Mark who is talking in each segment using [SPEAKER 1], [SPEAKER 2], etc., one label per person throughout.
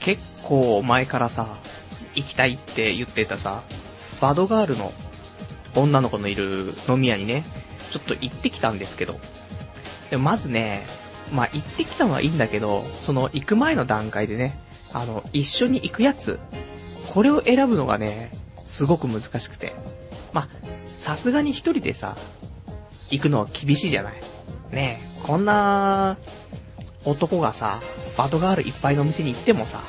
[SPEAKER 1] 結構前からさ、行きたいって言ってたさ、バドガールの女の子のいる飲み屋にね、ちょっと行ってきたんですけど、でまずね、まあ行ってきたのはいいんだけど、その行く前の段階でね、あの、一緒に行くやつ、これを選ぶのがね、すごく難しくて。まあ、さすがに一人でさ、行くのは厳しいじゃない。ねえ、こんな、男がさ、バドガールいっぱいのお店に行ってもさ、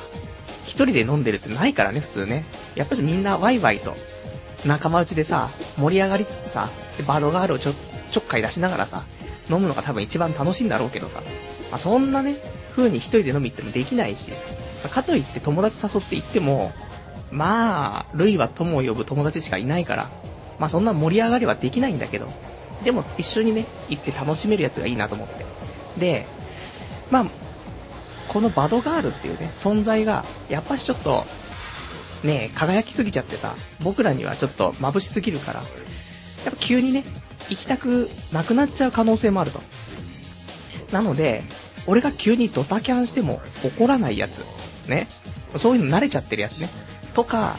[SPEAKER 1] 一人で飲んでるってないからね、普通ね。やっぱりみんなワイワイと、仲間内でさ、盛り上がりつつさ、バドガールをちょ、ちょっかい出しながらさ、飲むのが多分一番楽しいんだろうけどさ、まあ、そんなね、風に一人で飲み行ってもできないし、かといって友達誘って行っても、まあ、類は友を呼ぶ友達しかいないから、まあそんな盛り上がりはできないんだけど、でも一緒にね、行って楽しめるやつがいいなと思って。で、まあ、このバドガールっていうね、存在が、やっぱしちょっと、ね、輝きすぎちゃってさ、僕らにはちょっと眩しすぎるから、やっぱ急にね、行きたくなくなっちゃう可能性もあると。なので、俺が急にドタキャンしても怒らないやつ。ね。そういうの慣れちゃってるやつね。とか、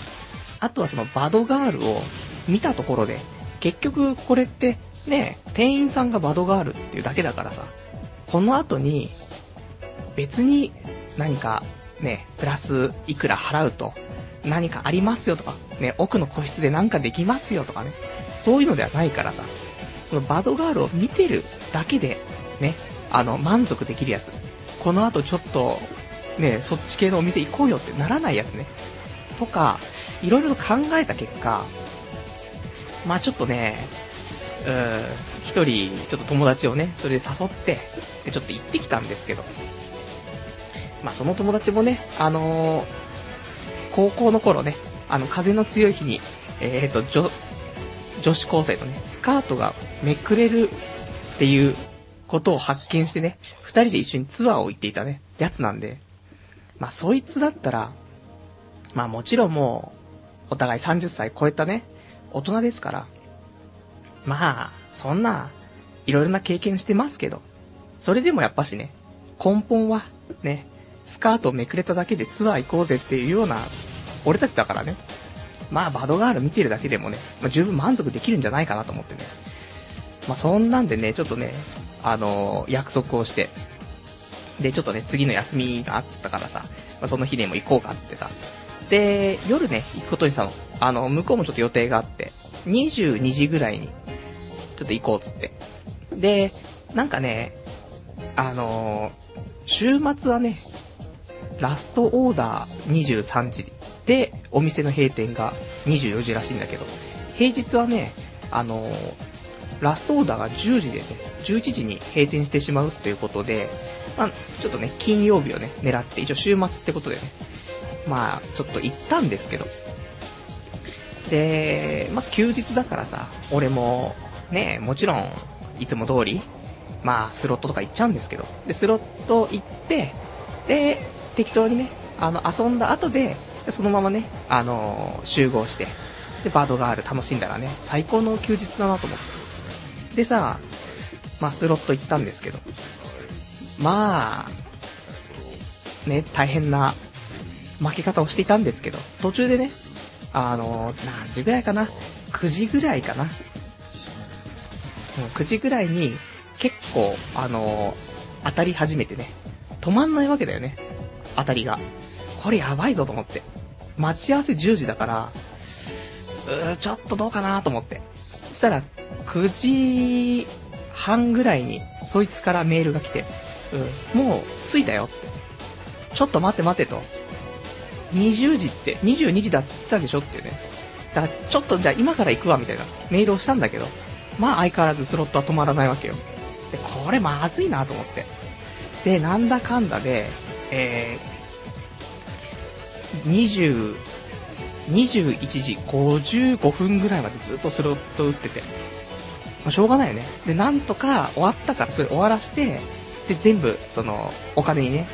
[SPEAKER 1] あとはそのバドガールを見たところで、結局これってね、店員さんがバドガールっていうだけだからさ、この後に別に何かね、プラスいくら払うと何かありますよとか、ね、奥の個室で何かできますよとかね、そういうのではないからさ、そのバドガールを見てるだけで、ね、あの、満足できるやつ。この後ちょっと、ね、そっち系のお店行こうよってならないやつね。とか、いろいろと考えた結果、まあちょっとね、うーん、一人、ちょっと友達をね、それで誘って、で、ちょっと行ってきたんですけど、まあその友達もね、あのー、高校の頃ね、あの、風の強い日に、えーと、女、女子高生とね、スカートがめくれるっていうことを発見してね、二人で一緒にツアーを行っていたね、やつなんで、まあそいつだったら、まあもちろんもう、お互い30歳超えたね、大人ですから、まあ、そんな、いろいろな経験してますけど、それでもやっぱしね、根本は、ね、スカートめくれただけでツアー行こうぜっていうような、俺たちだからね、まあバドガール見てるだけでもね、まあ、十分満足できるんじゃないかなと思ってね。まあそんなんでね、ちょっとね、あのー、約束をして、で、ちょっとね、次の休みがあったからさ、まあ、その日でも行こうかっつってさ、で、夜ね、行くことにしたの。あの、向こうもちょっと予定があって、22時ぐらいに、ちょっと行こうっつって。で、なんかね、あのー、週末はね、ラストオーダー23時で、お店の閉店が24時らしいんだけど、平日はね、あのー、ラストオーダーが10時でね、11時に閉店してしまうっていうことで、まあ、ちょっとね、金曜日をね、狙って、一応週末ってことでね、まあ、ちょっと行ったんですけど。で、まあ、休日だからさ、俺も、ね、もちろん、いつも通り、まあ、スロットとか行っちゃうんですけど、で、スロット行って、で、適当にね、あの、遊んだ後で、そのままね、あの、集合して、で、バードガール楽しんだらね、最高の休日だなと思って。でさ、ま、スロット行ったんですけど、まあ、ね、大変な負け方をしていたんですけど、途中でね、あの、何時ぐらいかな ?9 時ぐらいかな ?9 時ぐらいに結構、あの、当たり始めてね、止まんないわけだよね。当たりが。これやばいぞと思って。待ち合わせ10時だから、うー、ちょっとどうかなと思って。そしたら、9時半ぐらいに、そいつからメールが来て、うん、もう着いたよって。ちょっと待って待ってと。20時って、22時だったでしょってね。だから、ちょっとじゃあ今から行くわみたいなメールをしたんだけど、まあ相変わらずスロットは止まらないわけよ。で、これまずいなと思って。で、なんだかんだで、えー、21時55分ぐらいまでずっとスロット打ってて。まあ、しょうがないよね。で、なんとか終わったからそれ終わらして、で、全部、その、お金にね、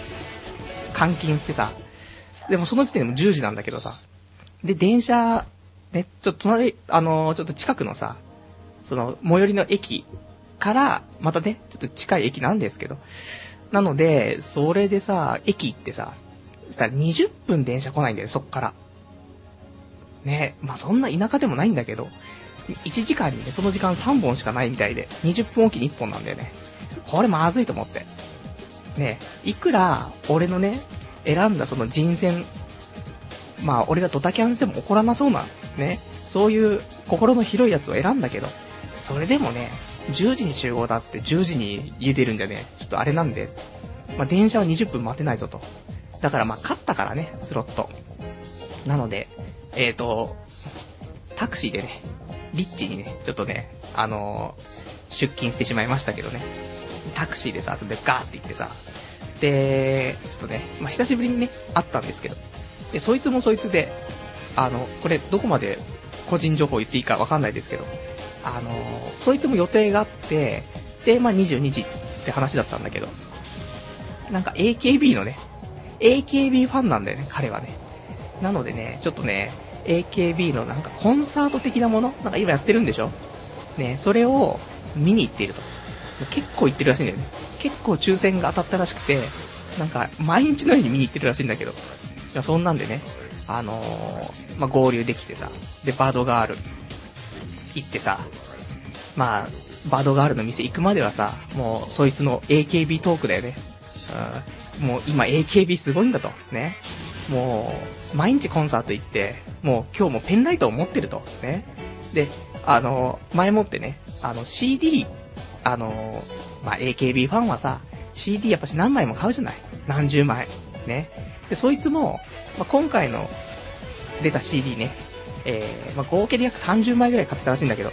[SPEAKER 1] 換金してさ、でもその時点でも10時なんだけどさ。で、電車、ね、ちょっと隣、あのー、ちょっと近くのさ、その、最寄りの駅から、またね、ちょっと近い駅なんですけど。なので、それでさ、駅行ってさ、そしたら20分電車来ないんだよ、そっから。ねまあそんな田舎でもないんだけど、1時間にね、その時間3本しかないみたいで、20分おきに1本なんだよね。これまずいと思って。ねいくら、俺のね、選んだその人選、まあ俺がドタキャンしても怒らなそうな、ね、そういう心の広いやつを選んだけど、それでもね、10時に集合だっつって10時に家出るんじゃね、ちょっとあれなんで、まあ電車は20分待てないぞと。だからまあ勝ったからね、スロット。なので、えーと、タクシーでね、リッチにね、ちょっとね、あのー、出勤してしまいましたけどね。タクシーでさ、それでガーって行ってさ、で、ちょっとね、まあ、久しぶりにね、会ったんですけど、で、そいつもそいつで、あの、これどこまで個人情報言っていいかわかんないですけど、あのー、そいつも予定があって、で、まあ、22時って話だったんだけど、なんか AKB のね、AKB ファンなんだよね、彼はね。なのでね、ちょっとね、AKB のなんかコンサート的なものなんか今やってるんでしょ？ね、それを見に行っていると。結構行ってるらしいんだよね。結構抽選が当たったらしくて、なんか毎日のように見に行ってるらしいんだけど。いやそんなんでね、あのー、まあ、合流できてさ、で、バードガール行ってさ、まあ、バードガールの店行くまではさ、もうそいつの AKB トークだよね。うん、もう今 AKB すごいんだと。ね。もう、毎日コンサート行って、もう今日もペンライトを持ってると。ね。で、あの、前もってね、あの CD、あの、まあ、AKB ファンはさ、CD やっぱし何枚も買うじゃない何十枚。ね。で、そいつも、まあ、今回の出た CD ね、えー、まあ、合計で約30枚ぐらい買ったらしいんだけど、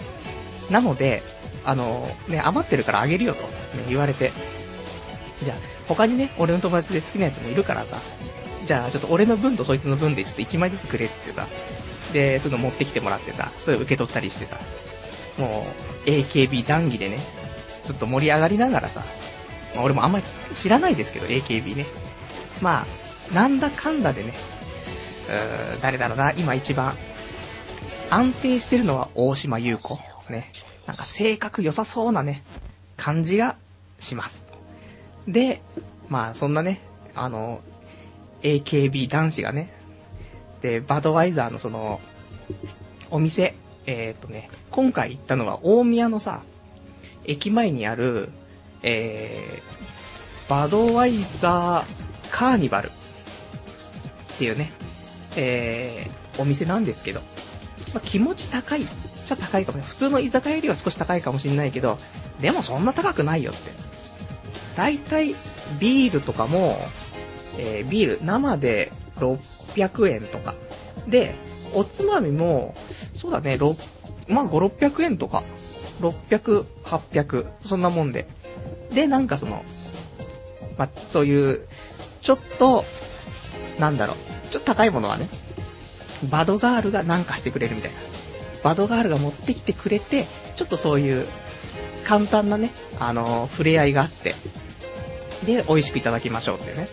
[SPEAKER 1] なので、あの、ね、余ってるからあげるよと、ね、言われて、じゃあ、他にね、俺の友達で好きなやつもいるからさ、じゃあちょっと俺の分とそいつの分でちょっと1枚ずつくれっつってさ、で、そういうの持ってきてもらってさ、それを受け取ったりしてさ、もう、AKB 談義でね、ずっと盛り上がりながらさ、まあ、俺もあんまり知らないですけど、AKB ね。まあ、なんだかんだでね、うー誰だろうな、今一番、安定してるのは大島優子。ね。なんか性格良さそうなね、感じがします。で、まあそんなね、あの、AKB 男子がね、で、バドワイザーのその、お店、えー、っとね、今回行ったのは大宮のさ、駅前にある、えー、バドワイザーカーニバルっていうね、えー、お店なんですけど、まあ、気持ち高いっちゃ高いかもね。普通の居酒屋よりは少し高いかもしれないけど、でもそんな高くないよって。だいたいビールとかも、えー、ビール生で600円とか。で、おつまみも、そうだね、6、まあ5、600円とか。600、800、そんなもんで。で、なんかその、まあ、そういう、ちょっと、なんだろう、ちょっと高いものはね、バドガールがなんかしてくれるみたいな。バドガールが持ってきてくれて、ちょっとそういう簡単なね、あの、触れ合いがあって、で、美味しくいただきましょうっていうね。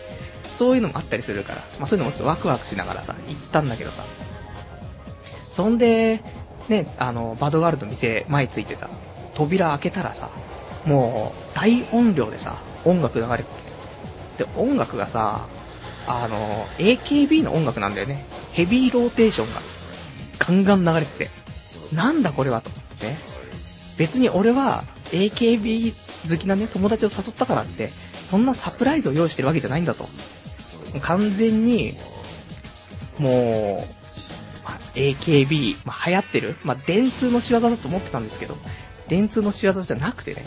[SPEAKER 1] そういうのもあったりするから、まあそういうのもちょっとワクワクしながらさ、行ったんだけどさ。そんで、ね、あの、バドガールの店前ついてさ、扉開けたらさ、もう大音量でさ、音楽流れてて。で、音楽がさ、あの、AKB の音楽なんだよね。ヘビーローテーションがガンガン流れてて、なんだこれはと。ね。別に俺は AKB 好きなね、友達を誘ったからって、そんなサプライズを用意してるわけじゃないんだと。完全に、もう、まあ、AKB、まあ、流行ってる、まあ、電通の仕業だと思ってたんですけど、電通の仕業じゃなくてね、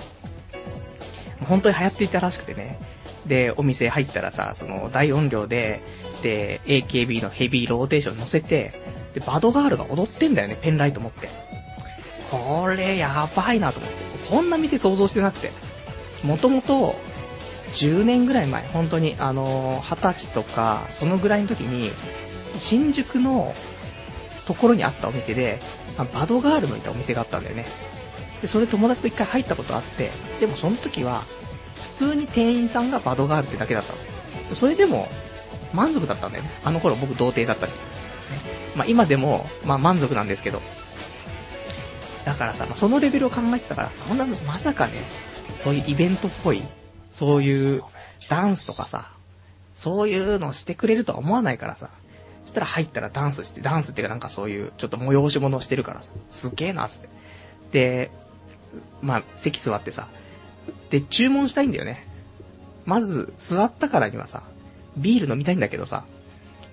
[SPEAKER 1] 本当に流行っていたらしくてね、で、お店入ったらさ、その大音量で、で、AKB のヘビーローテーション乗せて、で、バドガールが踊ってんだよね、ペンライト持って。これやばいなと思って。こんな店想像してなくて。もともと、10年ぐらい前、本当に、あの、20歳とか、そのぐらいの時に、新宿のところにあったお店で、バドガールのいたお店があったんだよね。で、それ友達と一回入ったことあって、でもその時は、普通に店員さんがバドガールってだけだったの。それでも、満足だったんだよね。あの頃僕童貞だったし。まあ今でも、まあ満足なんですけど。だからさ、そのレベルを考えてたから、そんなのまさかね、そういうイベントっぽい、そういうダンスとかさ、そういうのをしてくれるとは思わないからさ。そしたら入ったらダンスして、ダンスっていうかなんかそういう、ちょっと催し物をしてるからさ、すげえなっ、つって。で、まあ、席座ってさ、で、注文したいんだよね。まず、座ったからにはさ、ビール飲みたいんだけどさ、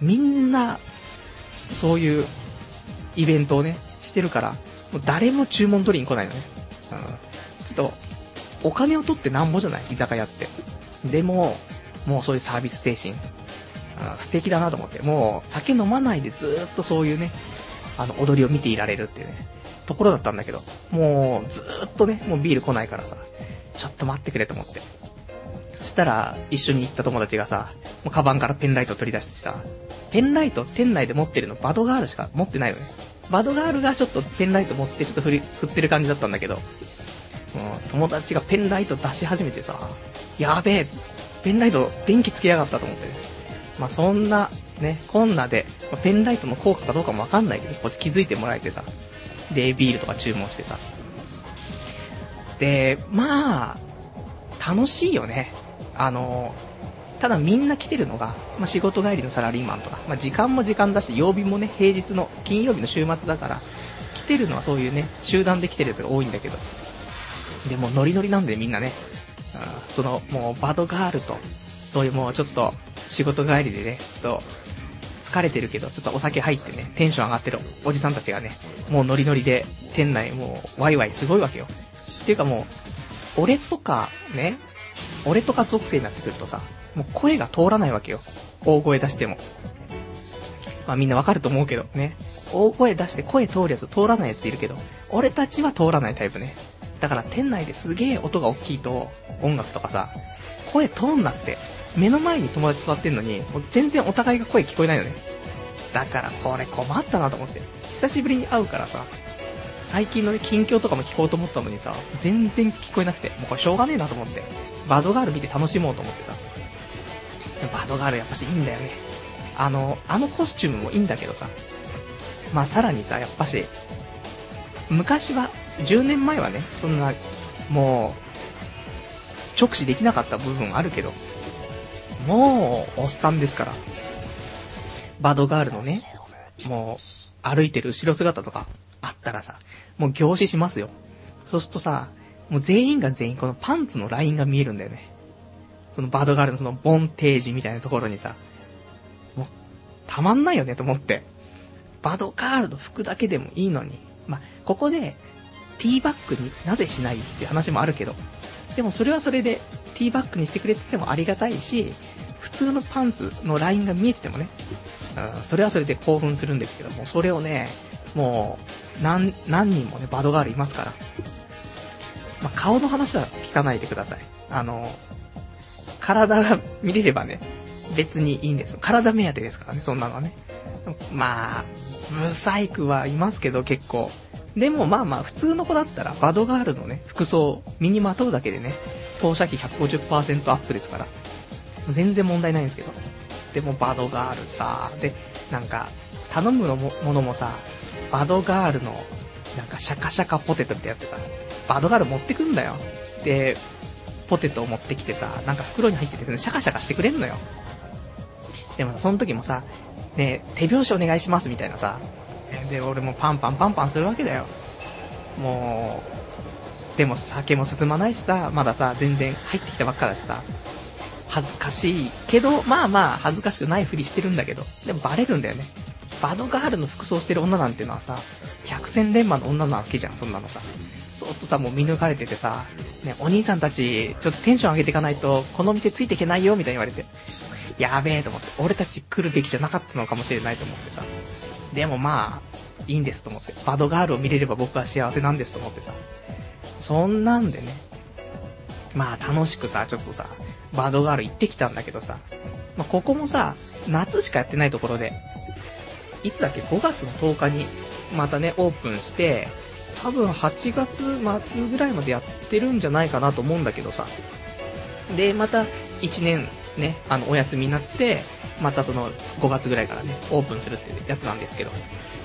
[SPEAKER 1] みんな、そういうイベントをね、してるから、もう誰も注文取りに来ないのね。うん。ちょっと、お金を取ってなんぼじゃない？居酒屋って。でも、もうそういうサービス精神、素敵だなと思って、もう酒飲まないでずっとそういうね、あの、踊りを見ていられるっていうね、ところだったんだけど、もうずっとね、もうビール来ないからさ、ちょっと待ってくれと思って。そしたら、一緒に行った友達がさ、もうカバンからペンライト取り出してさ、ペンライト店内で持ってるのバドガールしか持ってないのね。バドガールがちょっとペンライト持ってちょっと振り、振ってる感じだったんだけど、友達がペンライト出し始めてさ、やべえ、ペンライト電気つけやがったと思って、ね。まあ、そんな、ね、こんなで、ペンライトの効果かどうかもわかんないけど、こっち気づいてもらえてさ、で、ビールとか注文してさ。で、まあ、楽しいよね。あの、ただみんな来てるのが、まあ、仕事帰りのサラリーマンとか、まあ、時間も時間だし、曜日もね、平日の、金曜日の週末だから、来てるのはそういうね、集団で来てるやつが多いんだけど、でもノリノリなんでみんなね、うんそのもうバドガールと、そういうもうちょっと仕事帰りでね、ちょっと疲れてるけど、ちょっとお酒入ってね、テンション上がってるおじさんたちがね、もうノリノリで店内もうワイワイすごいわけよ。っていうかもう、俺とかね、俺とか属性になってくるとさ、もう声が通らないわけよ。大声出しても。まあみんなわかると思うけどね。大声出して声通るやつ通らないやついるけど、俺たちは通らないタイプね。だから店内ですげえ音が大きいと、音楽とかさ、声通んなくて、目の前に友達座ってんのに、もう全然お互いが声聞こえないのね。だからこれ困ったなと思って。久しぶりに会うからさ、最近のね、近況とかも聞こうと思ったのにさ、全然聞こえなくて、もうこれしょうがねえなと思って、バドガール見て楽しもうと思ってさ。バドガールやっぱしいいんだよね。あの、あのコスチュームもいいんだけどさ、まあさらにさ、やっぱし、昔は、10年前はね、そんな、もう、直視できなかった部分あるけど、もう、おっさんですから。バドガールのね、もう、歩いてる後ろ姿とかったらさ、もう凝視しますよ。そうするとさ、もう全員が全員このパンツのラインが見えるんだよね。そのバドガールのそのボンテージみたいなところにさ、もう、たまんないよねと思って。バドガールの服だけでもいいのに、まあ、ここで、ティーバッグになぜしないっていう話もあるけど、でもそれはそれで、ティーバッグにしてくれててもありがたいし、普通のパンツのラインが見えててもね、うん、それはそれで興奮するんですけども、それをね、もう、何、何人もね、バドガールいますから。まあ、顔の話は聞かないでください。あの、体が見れればね、別にいいんです。体目当てですからね、そんなのはね。まあ、ブサイクはいますけど結構。でもまあまあ普通の子だったらバドガールのね、服装身にまとうだけでね、投射費150%アップですから。全然問題ないんですけど。でもバドガールさ、で、なんか、頼むのもものもさ、バドガールの、なんかシャカシャカポテトってやってさ、バドガール持ってくんだよ。で、ポテトを持ってきてさ、なんか袋に入ってて、シャカシャカしてくれんのよ。でも、その時もさ、ね、手拍子お願いしますみたいなさ、で、俺もパンパンパンパンするわけだよ。もう、でも酒も進まないしさ、まださ、全然入ってきたばっかだしさ、恥ずかしいけど、まあまあ恥ずかしくないふりしてるんだけど、でもバレるんだよね。バドガールの服装してる女なんてのはさ、百戦錬磨の女なわけじゃん、そんなのさ。そうするとさ、もう見抜かれててさ、ね、お兄さんたち、ちょっとテンション上げていかないと、この店ついていけないよ、みたいに言われて。やべえと思って、俺たち来るべきじゃなかったのかもしれないと思ってさ。でもまあ、いいんですと思って。バドガールを見れれば僕は幸せなんですと思ってさ。そんなんでね、まあ楽しくさ、ちょっとさ、バドガール行ってきたんだけどさ、まあ、ここもさ、夏しかやってないところで、いつだっけ ?5 月の10日にまたね、オープンして、多分8月末ぐらいまでやってるんじゃないかなと思うんだけどさ。で、また1年ね、あの、お休みになって、またその5月ぐらいからね、オープンするっていうやつなんですけど、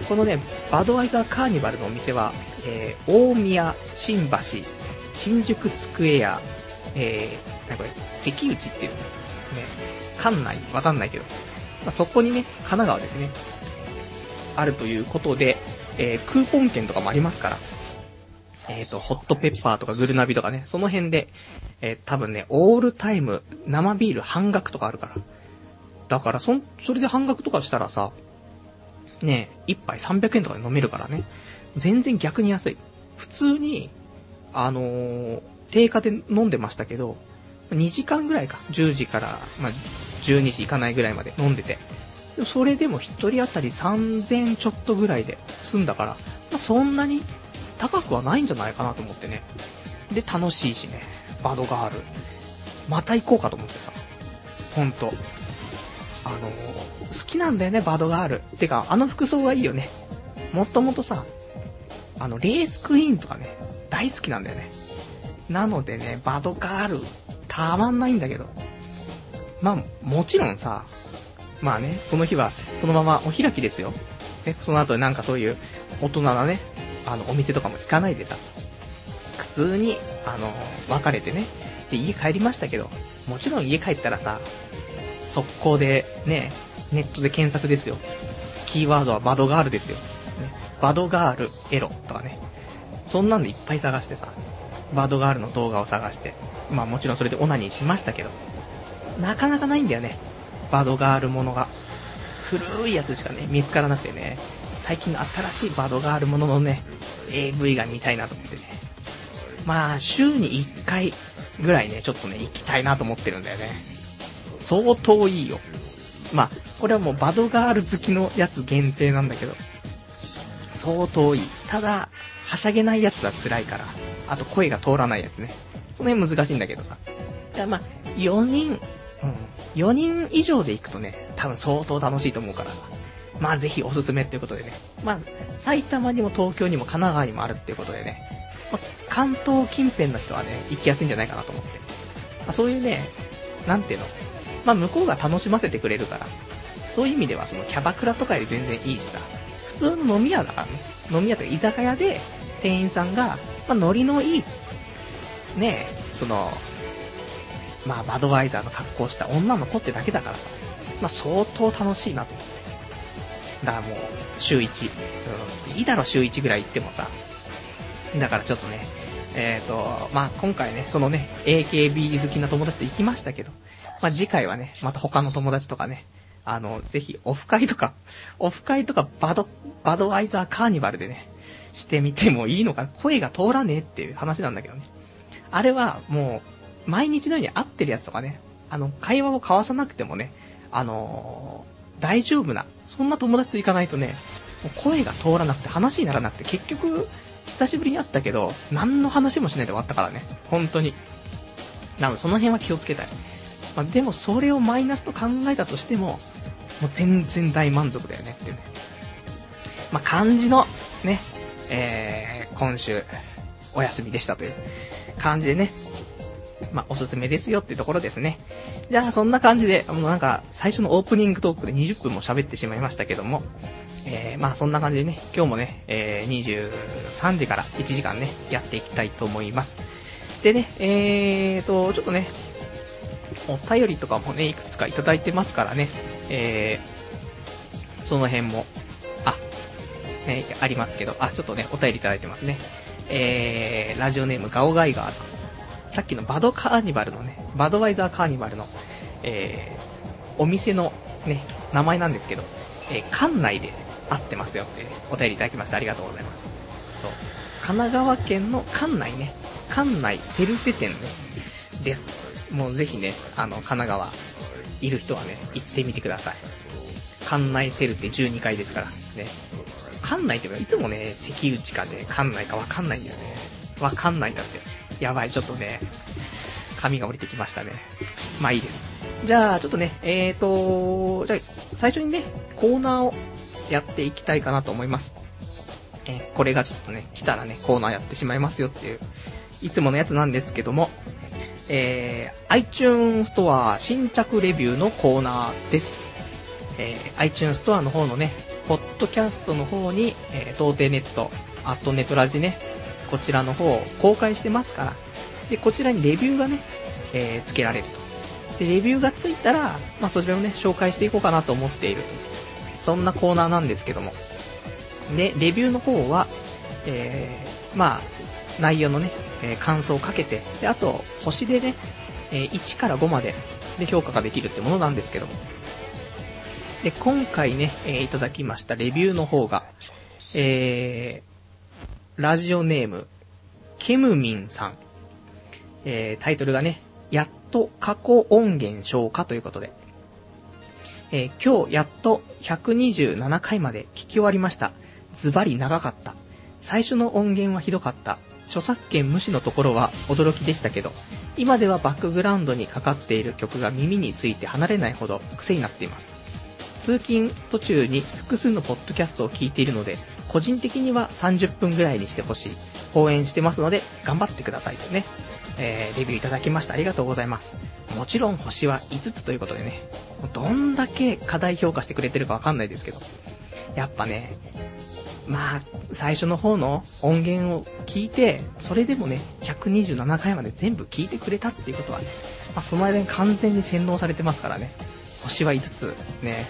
[SPEAKER 1] このね、バドワイザーカーニバルのお店は、えー、大宮、新橋、新宿スクエア、えー、なこれ、関内っていう、ね、館内、わかんないけど、まあ、そこにね、神奈川ですね、あるということで、えー、クーポン券とかもありますから、えっ、ー、と、ホットペッパーとかグルナビとかね、その辺で、えー、多分ね、オールタイム生ビール半額とかあるから。だから、そ、それで半額とかしたらさ、ね、一杯300円とかで飲めるからね。全然逆に安い。普通に、あのー、定価で飲んでましたけど、2時間ぐらいか。10時から、まあ、12時いかないぐらいまで飲んでて。それでも1人当たり3000ちょっとぐらいで済んだから、まあ、そんなに高くはないんじゃないかなと思ってね。で、楽しいしね。バドガール。また行こうかと思ってさ。ほんと。あの、好きなんだよね、バドガール。てか、あの服装がいいよね。もともとさ、あの、レースクイーンとかね、大好きなんだよね。なのでね、バドガール、たまんないんだけど。まあ、もちろんさ、まあね、その日は、そのままお開きですよ。ね、その後なんかそういう大人なね、あの、お店とかも行かないでさ、普通に、あの、別れてね、で、家帰りましたけど、もちろん家帰ったらさ、速攻で、ね、ネットで検索ですよ。キーワードはバドガールですよ。ね、バドガール、エロとかね。そんなんでいっぱい探してさ、バドガールの動画を探して、まあもちろんそれでオナニーしましたけど、なかなかないんだよね。バドガールものが。古いやつしかね、見つからなくてね、最近の新しいバドガールもののね、AV が見たいなと思ってね。まあ、週に1回ぐらいね、ちょっとね、行きたいなと思ってるんだよね。相当いいよ。まあ、これはもうバドガール好きのやつ限定なんだけど、相当いい。ただ、はしゃげないやつは辛いから、あと声が通らないやつね。その辺難しいんだけどさ。だまあ、4人、うん、4人以上で行くとね、多分相当楽しいと思うからさ。まあぜひおすすめっていうことでね。まあ、埼玉にも東京にも神奈川にもあるっていうことでね。まあ、関東近辺の人はね、行きやすいんじゃないかなと思って。まあ、そういうね、なんていうの。まあ向こうが楽しませてくれるから。そういう意味ではそのキャバクラとかより全然いいしさ。普通の飲み屋だからね。飲み屋とか居酒屋で店員さんが、まあノリのいい、ねその、まあバドワイザーの格好をした女の子ってだけだからさ。まあ相当楽しいなと思って。だからもう、週1。うん、いいだろ、週1ぐらい行ってもさ。だからちょっとね、えっ、ー、と、まあ、今回ね、そのね、AKB 好きな友達と行きましたけど、まあ、次回はね、また他の友達とかね、あの、ぜひ、オフ会とか、オフ会とかバド、バドワイザーカーニバルでね、してみてもいいのか、声が通らねえっていう話なんだけどね。あれは、もう、毎日のように会ってるやつとかね、あの、会話を交わさなくてもね、あの大丈夫な、そんな友達と行かないとね、声が通らなくて話にならなくて、結局、久しぶりに会ったけど、何の話もしないで終わったからね。本当に。なので、その辺は気をつけたい。まあ、でも、それをマイナスと考えたとしても、もう全然大満足だよねっていうね。まあ、感じの、ね、えー、今週、お休みでしたという感じでね、まあ、おすすめですよってところですね。じゃあ、そんな感じで、もうなんか、最初のオープニングトークで20分も喋ってしまいましたけども、えー、まあ、そんな感じでね、今日もね、えー、23時から1時間ね、やっていきたいと思います。でね、えーと、ちょっとね、お便りとかもね、いくつかいただいてますからね、えー、その辺も、あ、ね、ありますけど、あ、ちょっとね、お便りいただいてますね。えー、ラジオネームガオガイガーさん。さっきのバドカーニバルのね、バドワイザーカーニバルの、えー、お店のね、名前なんですけど、えー、館内で会ってますよってお便りいただきましてありがとうございます。そう。神奈川県の館内ね、館内セルフ店ね、です。もうぜひね、あの、神奈川、いる人はね、行ってみてください。館内セルテ12階ですから、ね。館内っていつもね、関内かで館内かわかんないんだよね。わかんないんだって。やばい、ちょっとね、髪が降りてきましたね。まあいいです。じゃあ、ちょっとね、えーと、じゃあ、最初にね、コーナーをやっていきたいかなと思います。えー、これがちょっとね、来たらね、コーナーやってしまいますよっていう、いつものやつなんですけども、えー、iTunes Store 新着レビューのコーナーです。えー、iTunes Store の方のね、ポッドキャストの方に、えー、東帝ネット、アットネットラジね、こちらの方公開してますから、で、こちらにレビューがね、えー、つけられると。で、レビューがついたら、まあ、それをね、紹介していこうかなと思っている。そんなコーナーなんですけども。で、レビューの方は、えー、まあ、内容のね、えー、感想をかけて、で、あと、星でね、えー、1から5までで評価ができるってものなんですけども。で、今回ね、えー、いただきましたレビューの方が、え、ラジオネーム、ケムミンさん。えー、タイトルがね、やっと過去音源消化ということで、えー、今日やっと127回まで聞き終わりました。ズバリ長かった。最初の音源はひどかった。著作権無視のところは驚きでしたけど、今ではバックグラウンドにかかっている曲が耳について離れないほど癖になっています。通勤途中に複数のポッドキャストを聞いているので、個人的には30分ぐらいにしてほしい。応援してますので、頑張ってくださいとね、えー、レビューいただきました。ありがとうございます。もちろん星は5つということでね、どんだけ課題評価してくれてるかわかんないですけど、やっぱね、まあ、最初の方の音源を聞いて、それでもね、127回まで全部聞いてくれたっていうことは、ねまあ、その間に完全に洗脳されてますからね。星は5つ、ね。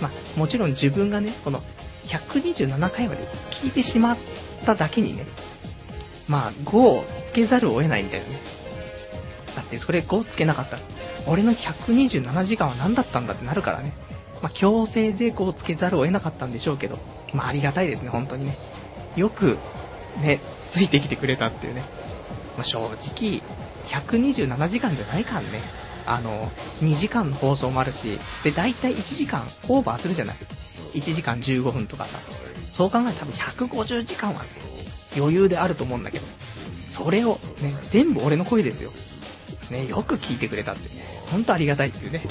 [SPEAKER 1] まあ、もちろん自分がね、この127回まで聞いてしまっただけにね、まあ、5をつけざるを得ないみたいなね。だってそれ5つけなかったら、俺の127時間は何だったんだってなるからね。まあ、強制で5をつけざるを得なかったんでしょうけど、まあ、ありがたいですね、本当にね。よく、ね、ついてきてくれたっていうね。まあ、正直、127時間じゃないからね。あの、2時間の放送もあるし、で、大体1時間オーバーするじゃない。1時間15分とかさ。そう考えたら多分150時間は余裕であると思うんだけど、それをね、全部俺の声ですよ。ね、よく聞いてくれたってね、ほんとありがたいっていうね、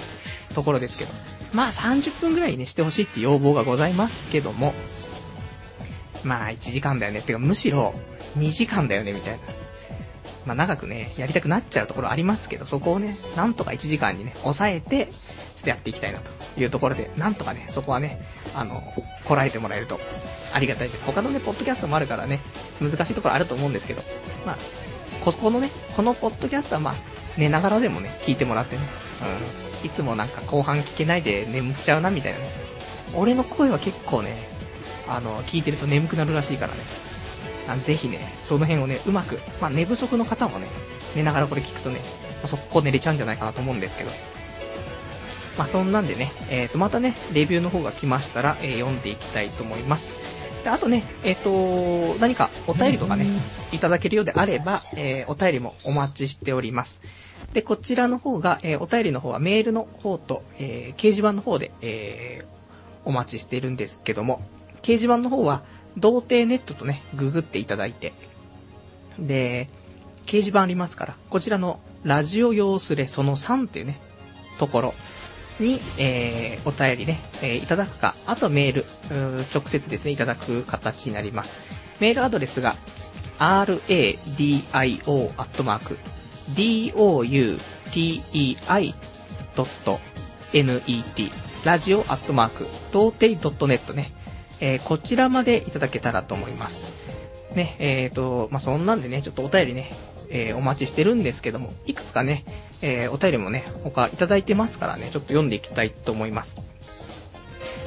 [SPEAKER 1] ところですけど。まあ30分ぐらいにしてほしいって要望がございますけども、まあ1時間だよね。ってかむしろ2時間だよねみたいな。まあ長くね、やりたくなっちゃうところありますけど、そこをね、なんとか1時間にね、抑えて、ちょっとやっていきたいなというところで、なんとかね、そこはね、あの、こらえてもらえるとありがたいです。他のね、ポッドキャストもあるからね、難しいところあると思うんですけど、まあ、ここのね、このポッドキャストはまあ、寝ながらでもね、聞いてもらってね、うん、いつもなんか後半聞けないで眠っちゃうなみたいなね。俺の声は結構ね、あの、聞いてると眠くなるらしいからね。あぜひね、その辺をね、うまく、まあ、寝不足の方もね、寝ながらこれ聞くとね、まあ、速攻寝れちゃうんじゃないかなと思うんですけど。まあ、そんなんでね、え、ー、と、またね、レビューの方が来ましたら、えー、読んでいきたいと思います。で、あとね、えっ、ー、と、何かお便りとかね、いただけるようであれば、えー、お便りもお待ちしております。で、こちらの方が、えー、お便りの方はメールの方と、えー、掲示板の方で、えー、お待ちしているんですけども、掲示板の方は、童貞ネットとね、ググっていただいて、で、掲示板ありますから、こちらのラジオ用スレその3っていうね、ところに、えー、お便りね、えー、いただくか、あとメール、う直接ですね、いただく形になります。メールアドレスが、radio.doutei.net ラジオアットマーク、童貞 .net ね、えー、こちらまでいただけたらと思います。ね、えーと、まあ、そんなんでね、ちょっとお便りね、えー、お待ちしてるんですけども、いくつかね、えー、お便りもね、他いただいてますからね、ちょっと読んでいきたいと思います。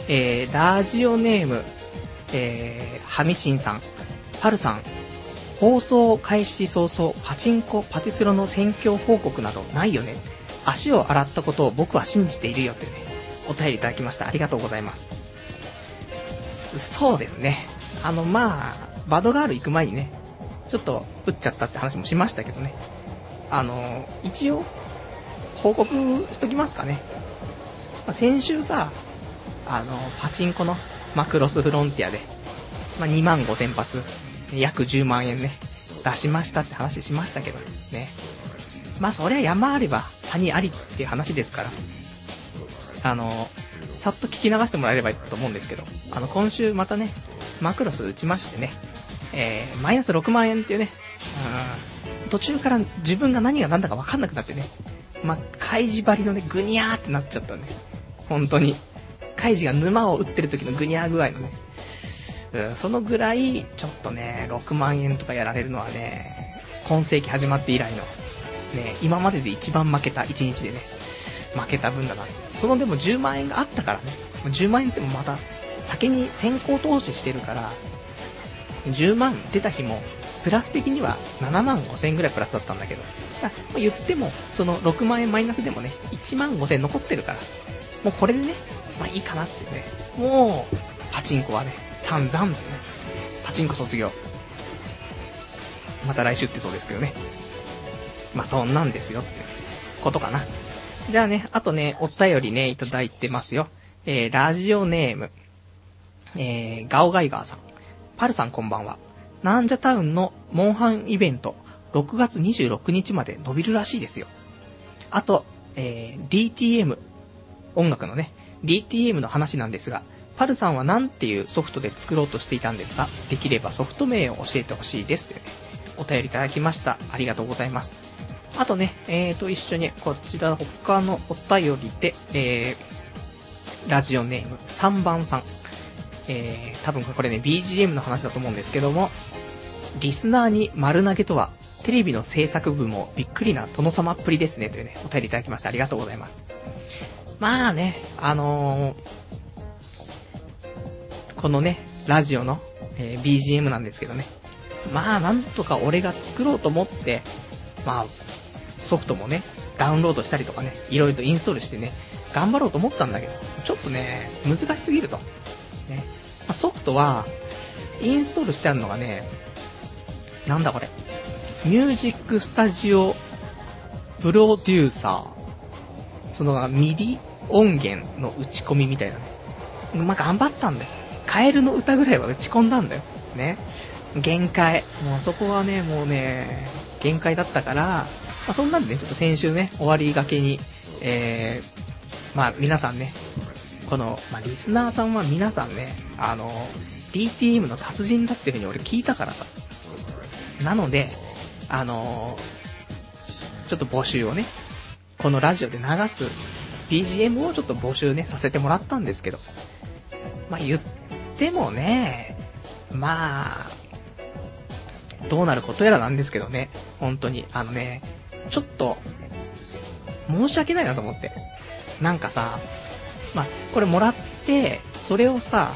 [SPEAKER 1] えー、ラジオネーム、えー、ハミチンさん、パルさん、放送開始早々、パチンコ、パチスロの選挙報告などないよね。足を洗ったことを僕は信じているよってね、お便りいただきました。ありがとうございます。そうですね。あの、まあ、バドガール行く前にね、ちょっと打っちゃったって話もしましたけどね。あの、一応、報告しときますかね。まあ、先週さ、あの、パチンコのマクロスフロンティアで、まあ、2万5千発、約10万円ね、出しましたって話しましたけどね。まあ、そりゃ山あれば谷ありっていう話ですから、あの、さっと聞き流してもらえればいいと思うんですけど、あの、今週またね、マクロス打ちましてね、えー、マイナス6万円っていうね、うん、途中から自分が何が何だか分かんなくなってね、ま、カイジ張りのね、グニャーってなっちゃったね。本当に。カイジが沼を打ってる時のグニャー具合のね、うん、そのぐらい、ちょっとね、6万円とかやられるのはね、今世紀始まって以来のね、今までで一番負けた1日でね、負けた分だな。そのでも10万円があったからね、10万円でもまた先に先行投資してるから、10万出た日も、プラス的には7万5千円ぐらいプラスだったんだけど、だま、言っても、その6万円マイナスでもね、1万5千円残ってるから、もうこれでね、まあいいかなってね、もう、パチンコはね、散々ですね。パチンコ卒業。また来週ってそうですけどね。まあそんなんですよってことかな。じゃあね、あとね、お便りね、いただいてますよ。えー、ラジオネーム、えー、ガオガイガーさん。パルさんこんばんは。なんじゃタウンのモンハンイベント、6月26日まで伸びるらしいですよ。あと、えー、DTM、音楽のね、DTM の話なんですが、パルさんは何ていうソフトで作ろうとしていたんですか？できればソフト名を教えてほしいです。というね、お便りいただきました。ありがとうございます。あとね、えーと、一緒にこちら他のお便りで、えー、ラジオネーム3番さん。えー、多分これね、BGM の話だと思うんですけども、リスナーに丸投げとは、テレビの制作部もびっくりな殿様っぷりですね、というね、お便りいただきましてありがとうございます。まあね、あのー、このね、ラジオの、えー、BGM なんですけどね、まあなんとか俺が作ろうと思って、まあ、ソフトもね、ダウンロードしたりとかね、いろいろとインストールしてね、頑張ろうと思ったんだけど、ちょっとね、難しすぎると。ね。まソフトは、インストールしてあるのがね、なんだこれ。ミュージックスタジオプロデューサー。そのミディ音源の打ち込みみたいなね。まあ、頑張ったんだよ。カエルの歌ぐらいは打ち込んだんだよ。ね。限界。もうそこはね、もうね、限界だったから、まあ、そんなんでね、ちょっと先週ね、終わりがけに、えー、まあ皆さんね、この、まあ、リスナーさんは皆さんね、あの、DTM の達人だっていう風に俺聞いたからさ。なので、あのちょっと募集をね、このラジオで流す BGM をちょっと募集ね、させてもらったんですけど、まあ、言ってもね、まあ、どうなることやらなんですけどね、本当に、あのね、ちょっと、申し訳ないなと思って。なんかさ、まあ、これもらって、それをさ、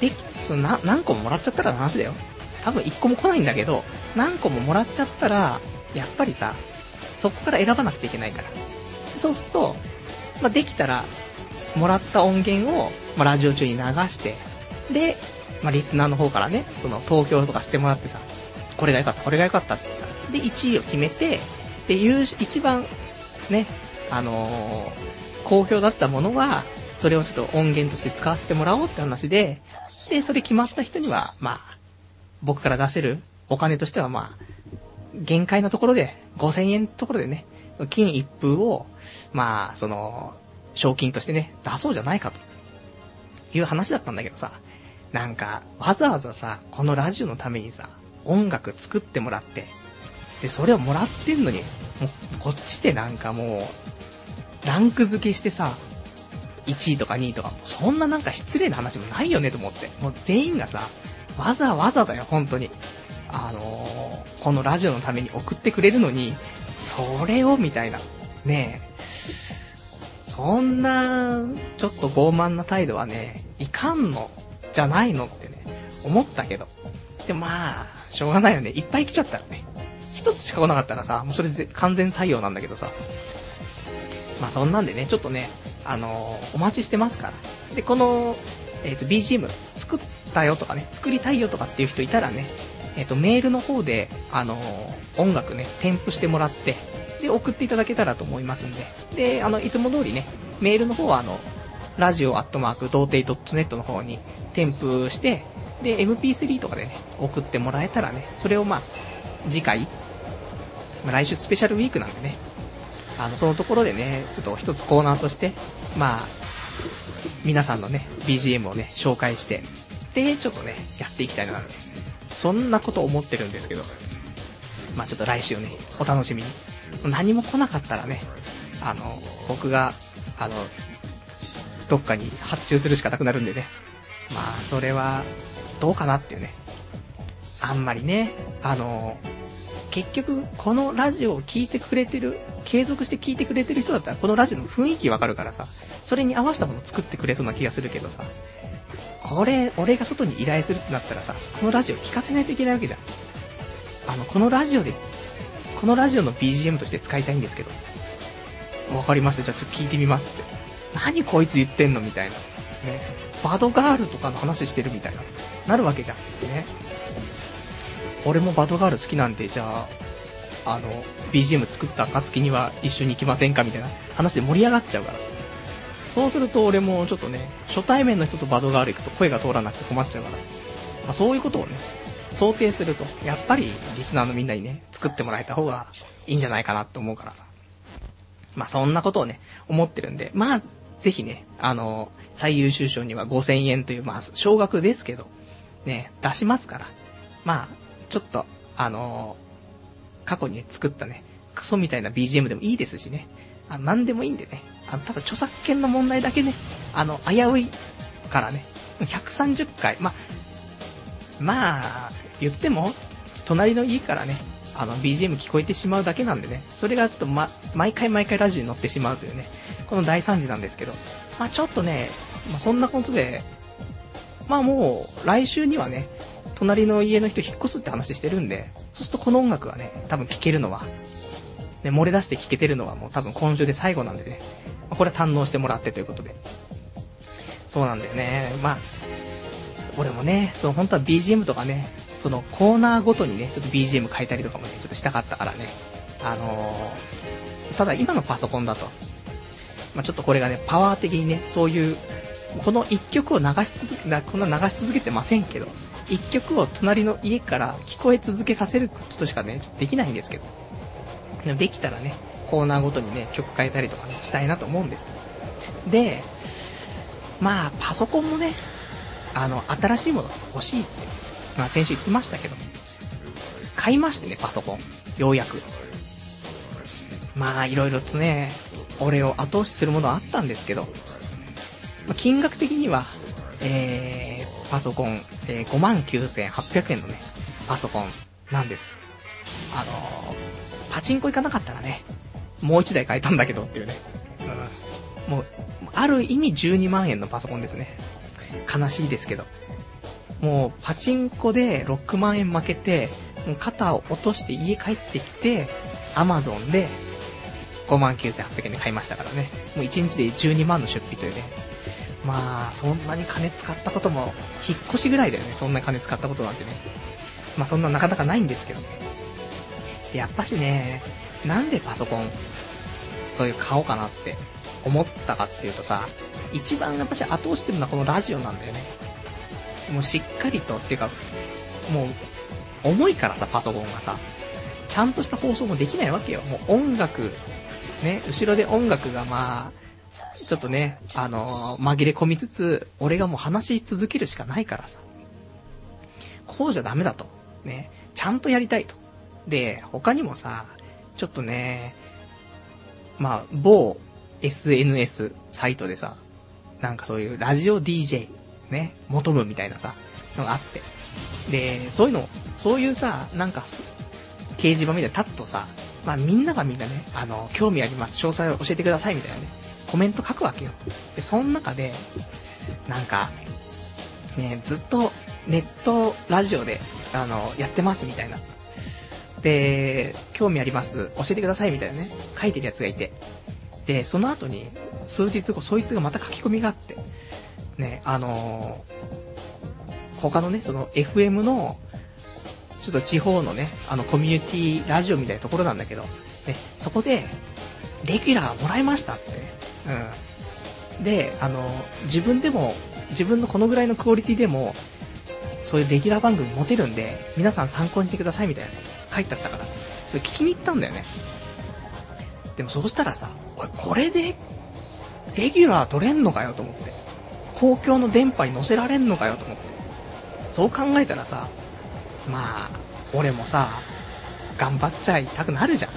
[SPEAKER 1] でき、そのな、何個ももらっちゃったらの話だよ。多分1個も来ないんだけど、何個ももらっちゃったら、やっぱりさ、そこから選ばなくちゃいけないから。そうすると、まあ、できたら、もらった音源を、まあ、ラジオ中に流して、で、まあ、リスナーの方からね、その投票とかしてもらってさ、これが良かった、これが良かったってさ、で、1位を決めて、で、いう、一番、ね、あのー、好評だったものは、それをちょっと音源として使わせてもらおうって話で、で、それ決まった人には、まあ、僕から出せるお金としては、まあ、限界のところで、5000円のところでね、金一封を、まあ、その、賞金としてね、出そうじゃないかと、いう話だったんだけどさ、なんか、わざわざさ、このラジオのためにさ、音楽作ってもらって、で、それをもらってんのに、もう、こっちでなんかもう、ランク付けしてさ、1位とか2位とか、そんななんか失礼な話もないよねと思って。もう全員がさ、わざわざだよ、本当に。あのー、このラジオのために送ってくれるのに、それをみたいな。ねえ。そんな、ちょっと傲慢な態度はね、いかんのじゃないのってね、思ったけど。でまあ、しょうがないよね。いっぱい来ちゃったらね。一つしか来なかったらさ、もうそれ完全採用なんだけどさ。まあそんなんでね、ちょっとね、あのー、お待ちしてますから。で、この、えっ、ー、と、BGM 作ったよとかね、作りたいよとかっていう人いたらね、えっ、ー、と、メールの方で、あの音楽ね、添付してもらって、で、送っていただけたらと思いますんで。で、あの、いつも通りね、メールの方はあの、ラジオアットマーク、童貞 .net の方に添付して、で、MP3 とかでね、送ってもらえたらね、それをまあ、次回、まあ、来週スペシャルウィークなんでね、あの、そのところでね、ちょっと一つコーナーとして、まあ、皆さんのね、BGM をね、紹介して、で、ちょっとね、やっていきたいな、そんなこと思ってるんですけど、まあちょっと来週ね、お楽しみに。何も来なかったらね、あの、僕が、あの、どっかに発注するしかなくなるんでね。まあ、それは、どうかなっていうね。あんまりね、あの、結局、このラジオを聞いてくれてる、継続して聞いてくれてる人だったら、このラジオの雰囲気わかるからさ、それに合わせたもの作ってくれそうな気がするけどさ、これ、俺が外に依頼するってなったらさ、このラジオ聞かせないといけないわけじゃん。あの、このラジオで、このラジオの BGM として使いたいんですけど、わかりました、じゃあちょっと聞いてみますって。何こいつ言ってんのみたいな。ね。バドガールとかの話してるみたいな。なるわけじゃん。ね。俺もバドガール好きなんで、じゃあ、あの、BGM 作った暁には一緒に行きませんかみたいな話で盛り上がっちゃうからさ。そうすると俺もちょっとね、初対面の人とバドガール行くと声が通らなくて困っちゃうからさ。まあ、そういうことをね、想定すると、やっぱりリスナーのみんなにね、作ってもらえた方がいいんじゃないかなって思うからさ。まあそんなことをね、思ってるんで、まあ、ぜひね、あの、最優秀賞には5000円という、まあ、少額ですけど、ね、出しますから。まあ、ちょっと、あの、過去に作ったね、クソみたいな BGM でもいいですしね。あの、なんでもいいんでね。あの、ただ著作権の問題だけね、あの、危ういからね、130回、まあ、まあ、言っても、隣の家からね、あの、BGM 聞こえてしまうだけなんでね、それがちょっとま、毎回毎回ラジオに乗ってしまうというね、この大惨事なんですけど、まあちょっとね、まあそんなことで、まあもう、来週にはね、隣の家の人引っ越すって話してるんで、そうするとこの音楽はね、多分聴けるのは、ね、漏れ出して聴けてるのはもう多分今週で最後なんでね、まあ、これは堪能してもらってということで。そうなんだよね。まあ、俺もね、その本当は BGM とかね、そのコーナーごとにね、ちょっと BGM 変えたりとかもね、ちょっとしたかったからね。あのー、ただ今のパソコンだと、まあ、ちょっとこれがね、パワー的にね、そういう、この一曲を流し続け、こんな流し続けてませんけど、一曲を隣の家から聞こえ続けさせることしかね、ちょっとできないんですけど。でできたらね、コーナーごとにね、曲変えたりとかね、したいなと思うんです。で、まあ、パソコンもね、あの、新しいもの欲しいって、まあ先週言ってましたけど、買いましてね、パソコン。ようやく。まあ、いろいろとね、俺を後押しするものはあったんですけど、ま、金額的には、えー、パソコン、えー、59,800円のね、パソコンなんです。あのー、パチンコ行かなかったらね、もう一台買えたんだけどっていうね。うん。もう、ある意味12万円のパソコンですね。悲しいですけど。もう、パチンコで6万円負けて、もう肩を落として家帰ってきて、アマゾンで5万9800円で買いましたからね。もう1日で12万の出費というね。まあ、そんなに金使ったことも、引っ越しぐらいだよね。そんな金使ったことなんてね。まあそんななかなかないんですけど。やっぱしね、なんでパソコン、そういう買おうかなって思ったかっていうとさ、一番やっぱし後押しするのはこのラジオなんだよね。もうしっかりと、っていうか、もう、重いからさ、パソコンがさ、ちゃんとした放送もできないわけよ。もう音楽、ね、後ろで音楽がまあ、ちょっとね、あのー、紛れ込みつつ、俺がもう話し続けるしかないからさ。こうじゃダメだと。ね、ちゃんとやりたいと。で、他にもさ、ちょっとね、まあ、某 SNS サイトでさ、なんかそういうラジオ DJ ね、求むみたいなさ、のがあって。で、そういうの、そういうさ、なんか掲示板みたいに立つとさ、まあみんながみんなね、あの、興味あります、詳細を教えてくださいみたいなね、コメント書くわけよ。で、その中で、なんか、ね、ずっとネットラジオで、あの、やってますみたいな。で、興味あります、教えてくださいみたいなね、書いてるやつがいて。で、その後に、数日後、そいつがまた書き込みがあって、ね、あのー、他のね、その FM の、ちょっと地方のね、あのコミュニティラジオみたいなところなんだけど、ね、そこで、レギュラーもらいましたって、ねうん。で、あの、自分でも、自分のこのぐらいのクオリティでも、そういうレギュラー番組持てるんで、皆さん参考にしてくださいみたいな書いてあったからさ、それ聞きに行ったんだよね。でもそうしたらさ、おい、これで、レギュラー取れんのかよと思って。公共の電波に乗せられんのかよと思って。そう考えたらさ、まあ、俺もさ、頑張っちゃいたくなるじゃん。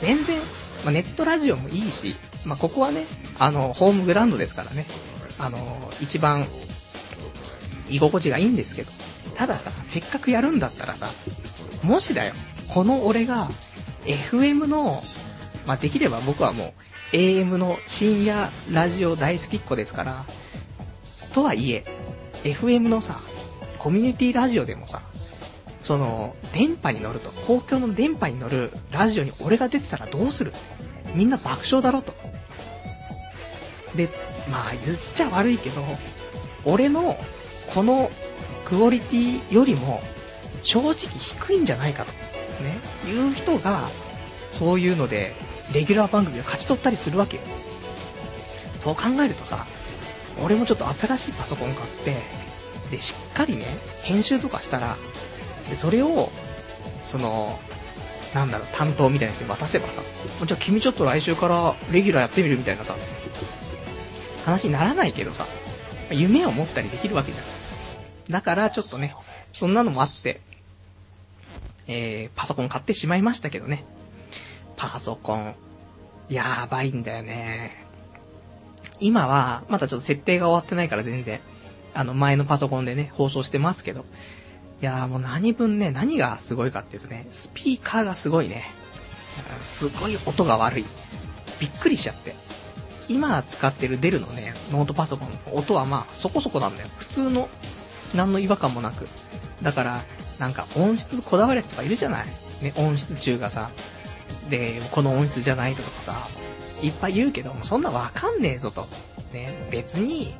[SPEAKER 1] 全然、まあ、ネットラジオもいいし、まあ、ここはね、あの、ホームグラウンドですからね、あの、一番、居心地がいいんですけど、たださ、せっかくやるんだったらさ、もしだよ、この俺が、FM の、まあ、できれば僕はもう、AM の深夜ラジオ大好きっ子ですから、とはいえ、FM のさ、コミュニティラジオでもさ、その、電波に乗ると、公共の電波に乗るラジオに俺が出てたらどうする？みんな爆笑だろと。で、まあ言っちゃ悪いけど、俺のこのクオリティよりも正直低いんじゃないかと、ね、いう人が、そういうので、レギュラー番組を勝ち取ったりするわけよ。そう考えるとさ、俺もちょっと新しいパソコン買って、で、しっかりね、編集とかしたら、でそれを、その、なんだろう、担当みたいな人に渡せばさ、じゃあ君ちょっと来週からレギュラーやってみるみたいなさ、話にならないけどさ、夢を持ったりできるわけじゃん。だからちょっとね、そんなのもあって、えー、パソコン買ってしまいましたけどね。パソコン、やばいんだよね。今は、まだちょっと設定が終わってないから全然、あの前のパソコンでね、放送してますけど、いやーもう何分ね、何がすごいかっていうとね、スピーカーがすごいね。すごい音が悪い。びっくりしちゃって。今使ってるデルのね、ノートパソコンの音はまあそこそこなんだよ。普通の、何の違和感もなく。だから、なんか音質こだわるやつとかいるじゃない？ね、音質中がさ。で、この音質じゃないとかさ、いっぱい言うけども、そんなわかんねえぞと。ね、別に、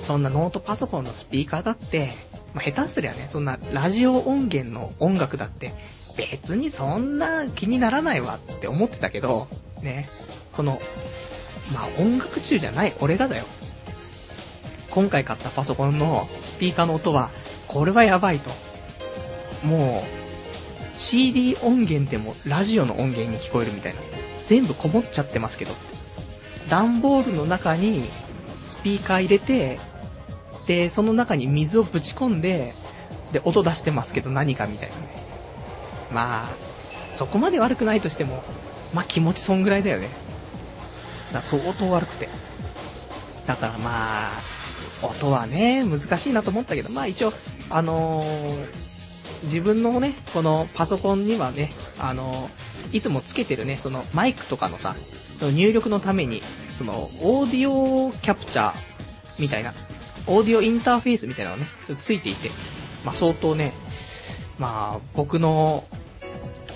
[SPEAKER 1] そんなノートパソコンのスピーカーだって、まあ、下手すりゃね、そんなラジオ音源の音楽だって、別にそんな気にならないわって思ってたけど、ね、この、まあ音楽中じゃない俺がだよ。今回買ったパソコンのスピーカーの音は、これはやばいと。もう、CD 音源でもラジオの音源に聞こえるみたいな。全部こもっちゃってますけど。段ボールの中にスピーカー入れて、で、その中に水をぶち込んで、で、音出してますけど何かみたいなね。まあ、そこまで悪くないとしても、まあ気持ちそんぐらいだよね。だ相当悪くて。だからまあ、音はね、難しいなと思ったけど、まあ一応、あのー、自分のね、このパソコンにはね、あのー、いつもつけてるね、そのマイクとかのさ、入力のために、その、オーディオキャプチャーみたいな、オーディオインターフェースみたいなのがね、ついていて、まあ相当ね、まあ僕の、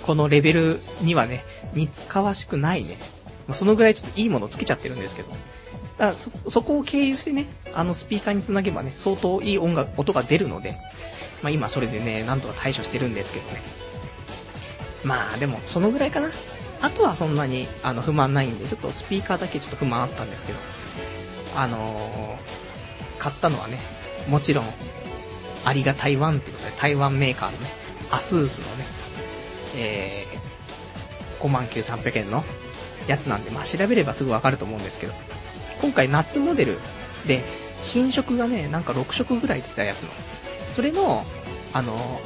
[SPEAKER 1] このレベルにはね、似つかわしくないね。まあ、そのぐらいちょっといいものをつけちゃってるんですけど。だそ、そこを経由してね、あのスピーカーにつなげばね、相当いい音楽、音が出るので、まあ今それでね、なんとか対処してるんですけどね。まあでも、そのぐらいかな。あとはそんなに、あの、不満ないんで、ちょっとスピーカーだけちょっと不満あったんですけど、あのー、買ったのはね、もちろん、ありが台湾ってことで、台湾メーカーのね、アスースのね、えー、59,300円のやつなんで、まあ、調べればすぐわかると思うんですけど、今回夏モデルで、新色がね、なんか6色ぐらい出たやつの、それの、あの、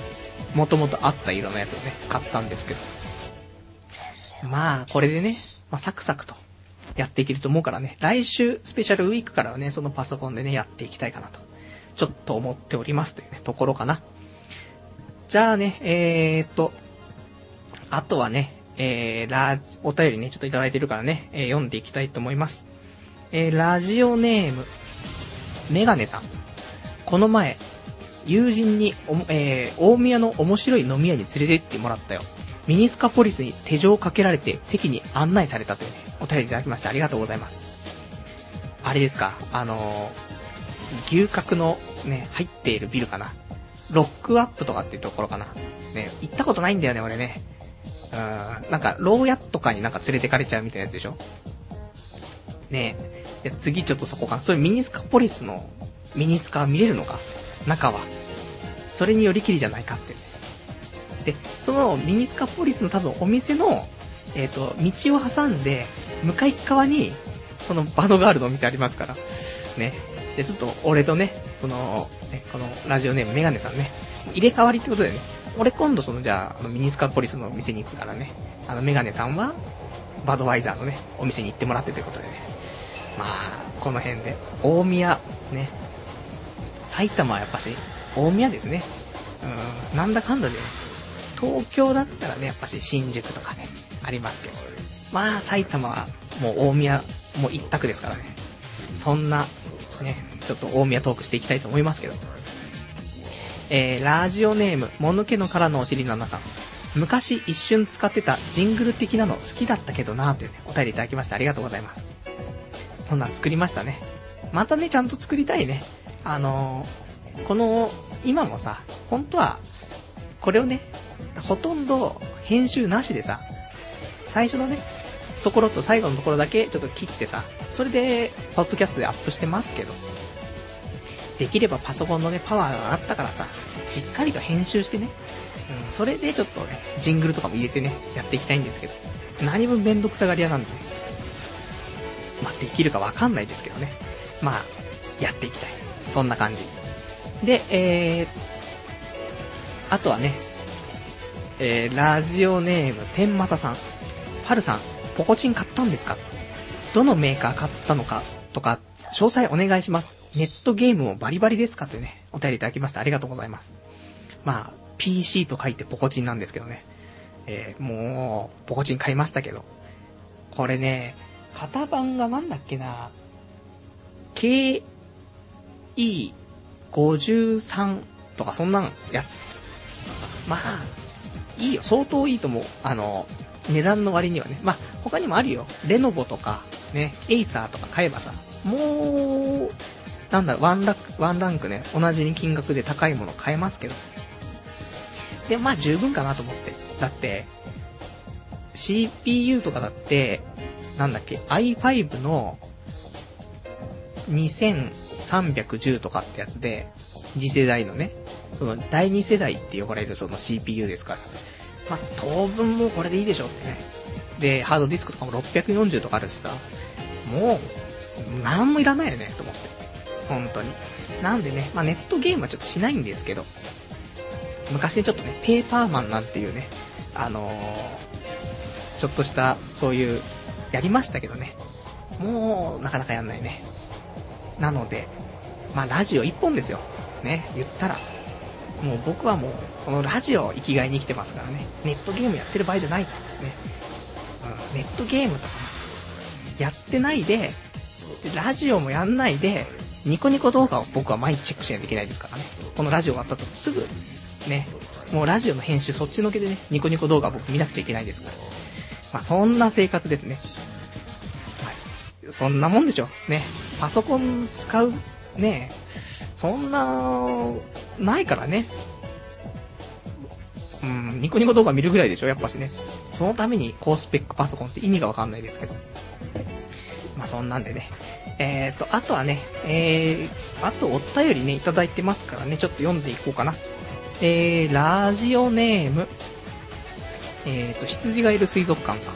[SPEAKER 1] もともとあった色のやつをね、買ったんですけど、まあ、これでね、まあ、サクサクと、やっていけると思うからね、来週スペシャルウィークからはね、そのパソコンでね、やっていきたいかなと、ちょっと思っておりますというね、ところかな。じゃあね、えーっと、あとはね、えー、ラお便りね、ちょっといただいてるからね、えー、読んでいきたいと思います。えー、ラジオネーム、メガネさん。この前、友人にえー、大宮の面白い飲み屋に連れて行ってもらったよ。ミニスカポリスに手錠をかけられて席に案内されたというね、お便りいただきましてありがとうございます。あれですか、あのー、牛角のね、入っているビルかな。ロックアップとかっていうところかな。ね、行ったことないんだよね、俺ね。うーん、なんか、牢屋とかになんか連れてかれちゃうみたいなやつでしょねえ。で、次ちょっとそこかな。それミニスカポリスのミニスカ見れるのか？中は。それによりきりじゃないかって。ねで、そのミニスカポリスの多分お店の、えっ、ー、と、道を挟んで、向かい側に、そのバドガールのお店ありますから、ね。で、ちょっと俺とね、その、ね、このラジオネームメガネさんね、入れ替わりってことでね、俺今度そのじゃあ、あのミニスカポリスのお店に行くからね、あのメガネさんは、バドワイザーのね、お店に行ってもらってということでね。まあ、この辺で、大宮、ね、埼玉はやっぱし、大宮ですね。うん、なんだかんだで、東京だったらね、やっぱし新宿とかね、ありますけど。まあ、埼玉はもう大宮もう一択ですからね。そんな、ね、ちょっと大宮トークしていきたいと思いますけど。えー、ラジオネーム、もぬけのからのお尻のなさん。昔一瞬使ってたジングル的なの好きだったけどなーというね、お便りいただきましてありがとうございます。そんなん作りましたね。またね、ちゃんと作りたいね。あのー、この、今もさ、本当は、これをね、ほとんど編集なしでさ、最初のね、ところと最後のところだけちょっと切ってさ、それで、ポッドキャストでアップしてますけど、できればパソコンのね、パワーがあったからさ、しっかりと編集してね、うん、それでちょっとね、ジングルとかも入れてね、やっていきたいんですけど、何分めんどくさがり屋なんでね、まあ、できるかわかんないですけどね、まあ、やっていきたい。そんな感じ。で、えー、あとはね、えー、ラジオネーム、天正さん。パルさん、ポコチン買ったんですか？どのメーカー買ったのか？とか、詳細お願いします。ネットゲームもバリバリですか？というね、お便りいただきました。ありがとうございます。まあ、PC と書いてポコチンなんですけどね。えー、もう、ポコチン買いましたけど。これね、型番がなんだっけな？KE53 とかそんなやつ。まあ、いいよ。相当いいと思う。あの、値段の割にはね。まあ、他にもあるよ。レノボとか、ね、エイサーとか買えばさ、もう、なんだろう、ワンランク、ワンランクね、同じに金額で高いもの買えますけど。で、まあ十分かなと思って。だって、CPU とかだって、なんだっけ、i5 の2310とかってやつで、次世代のね、その第2世代って呼ばれるその CPU ですから。まあ、当分もこれでいいでしょってね。で、ハードディスクとかも640とかあるしさ、もう、なんもいらないよね、と思って。本当に。なんでね、まあ、ネットゲームはちょっとしないんですけど、昔ね、ちょっとね、ペーパーマンなんていうね、あのー、ちょっとした、そういう、やりましたけどね、もう、なかなかやんないね。なので、まあ、ラジオ一本ですよ。ね、言ったら。もう僕はもう、このラジオを生きがいに生きてますからね。ネットゲームやってる場合じゃないと。ね。うん、ネットゲームとか、やってないで、ラジオもやんないで、ニコニコ動画を僕は毎日チェックしないといけないですからね。このラジオ終わったとすぐ、ね、もうラジオの編集そっちのけでね、ニコニコ動画僕見なくちゃいけないですから。まあそんな生活ですね。はい。そんなもんでしょう。ね。パソコン使う、ねえ、そんな、ないからね。うん、ニコニコ動画見るぐらいでしょ、やっぱしね。そのために高スペックパソコンって意味がわかんないですけど。まあそんなんでね。えーと、あとはね、えー、あとお便りね、いただいてますからね、ちょっと読んでいこうかな。えー、ラジオネーム、えーと、羊がいる水族館さん。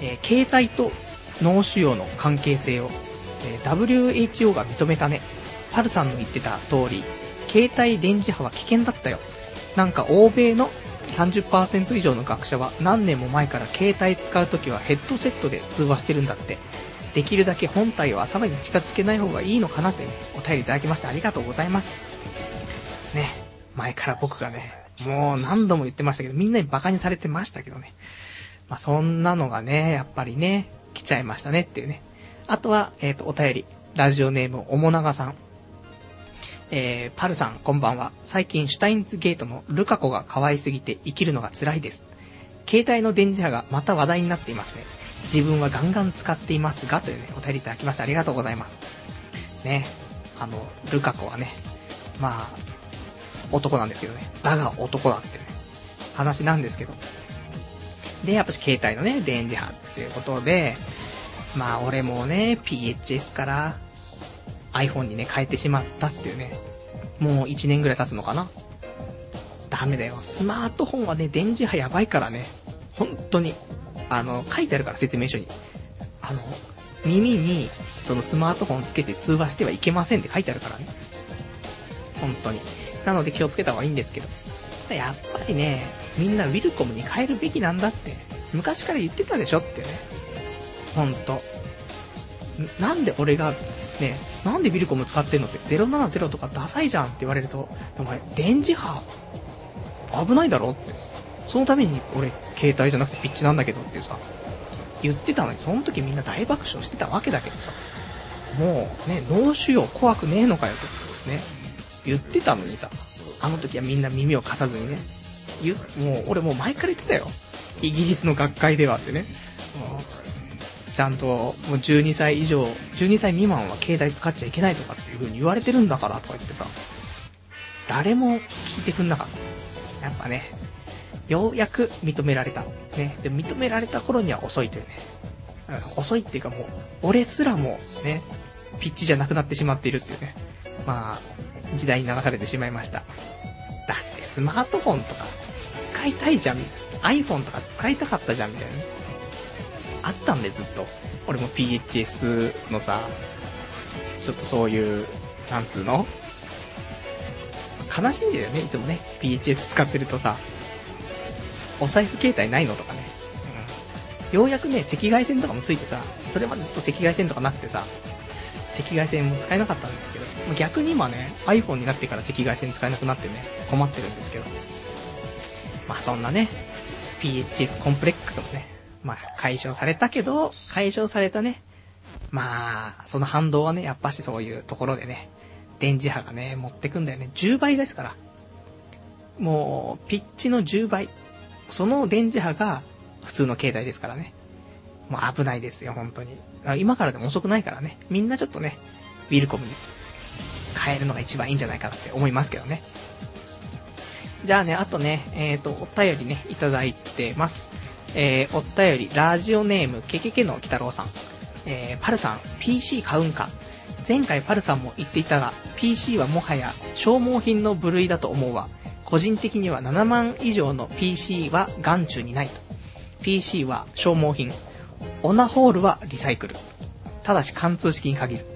[SPEAKER 1] えー、携帯と脳腫瘍の関係性を、えー、WHO が認めたね。パルさんの言ってた通り、携帯電磁波は危険だったよ。なんか欧米の30%以上の学者は何年も前から携帯使うときはヘッドセットで通話してるんだって。できるだけ本体を頭に近づけない方がいいのかなってね、お便りいただきましてありがとうございます。ね、前から僕がね、もう何度も言ってましたけど、みんなに馬鹿にされてましたけどね。まあ、そんなのがね、やっぱりね、来ちゃいましたねっていうね。あとは、えっ、ー、と、お便り。ラジオネーム、おもながさん。えー、パルさん、こんばんは。最近、シュタインズゲートのルカ子が可愛すぎて生きるのが辛いです。携帯の電磁波がまた話題になっていますね。自分はガンガン使っていますが、というね、お便りいただきましてありがとうございます。ね、あの、ルカ子はね、まあ、男なんですけどね。だが男だってね、話なんですけど。で、やっぱし携帯のね、電磁波っていうことで、まあ俺もね、PHS から iPhone にね、変えてしまったっていうね、もう1年ぐらい経つのかな。ダメだよ。スマートフォンはね、電磁波やばいからね。本当に。あの、書いてあるから、説明書に。あの、耳に、そのスマートフォンつけて通話してはいけませんって書いてあるからね。本当に。なので気をつけた方がいいんですけど。やっぱりね、みんなウィルコムに変えるべきなんだって、昔から言ってたでしょってね。ほんと。なんで俺が、ね、なんでウィルコム使ってんのって、070とかダサいじゃんって言われると、お前、電磁波、危ないだろって。そのために俺、携帯じゃなくてピッチなんだけどっていうさ、言ってたのに、その時みんな大爆笑してたわけだけどさ、もうね、脳腫瘍怖くねえのかよと、ね、言ってたのにさ、あの時はみんな耳を貸さずにね、もう俺もう前から言ってたよ。イギリスの学会ではってね。ちゃんと、もう12歳以上、12歳未満は携帯使っちゃいけないとかっていう風に言われてるんだからとか言ってさ、誰も聞いてくんなかった。やっぱね、ようやく認められた。ね。で、認められた頃には遅いというね。遅いっていうかもう、俺すらもね、ピッチじゃなくなってしまっているっていうね。まあ、時代に流されてしまいました。だってスマートフォンとか使いたいじゃん、みたいな。iPhone とか使いたかったじゃん、みたいなね。あったんで、ずっと。俺も PHS のさ、ちょっとそういう、なんつうの？悲しいんだよね、いつもね。PHS 使ってるとさ、お財布携帯ないのとかね。うん。ようやくね、赤外線とかもついてさ、それまでずっと赤外線とかなくてさ、赤外線も使えなかったんですけど、逆に今ね、iPhone になってから赤外線使えなくなってね、困ってるんですけど。まあそんなね、PHS コンプレックスもね、まあ解消されたけど、解消されたね、まあ、その反動はね、やっぱしそういうところでね、電磁波がね、持ってくんだよね。10倍ですから。もう、ピッチの10倍。その電磁波が普通の携帯ですからね。もう危ないですよ、本当に。今からでも遅くないからね。みんなちょっとね、ウィルコムに変えるのが一番いいんじゃないかなって思いますけどね。じゃあね、あとね、えっ、ー、と、お便りね、いただいてます。えー、お便り、ラジオネーム、ケケケの鬼太郎さん。えー、パルさん、PC 買うんか？前回パルさんも言っていたが、PC はもはや消耗品の部類だと思うわ。個人的には7万以上の PC は眼中にないと。PC は消耗品。オナホールはリサイクル。ただし貫通式に限る。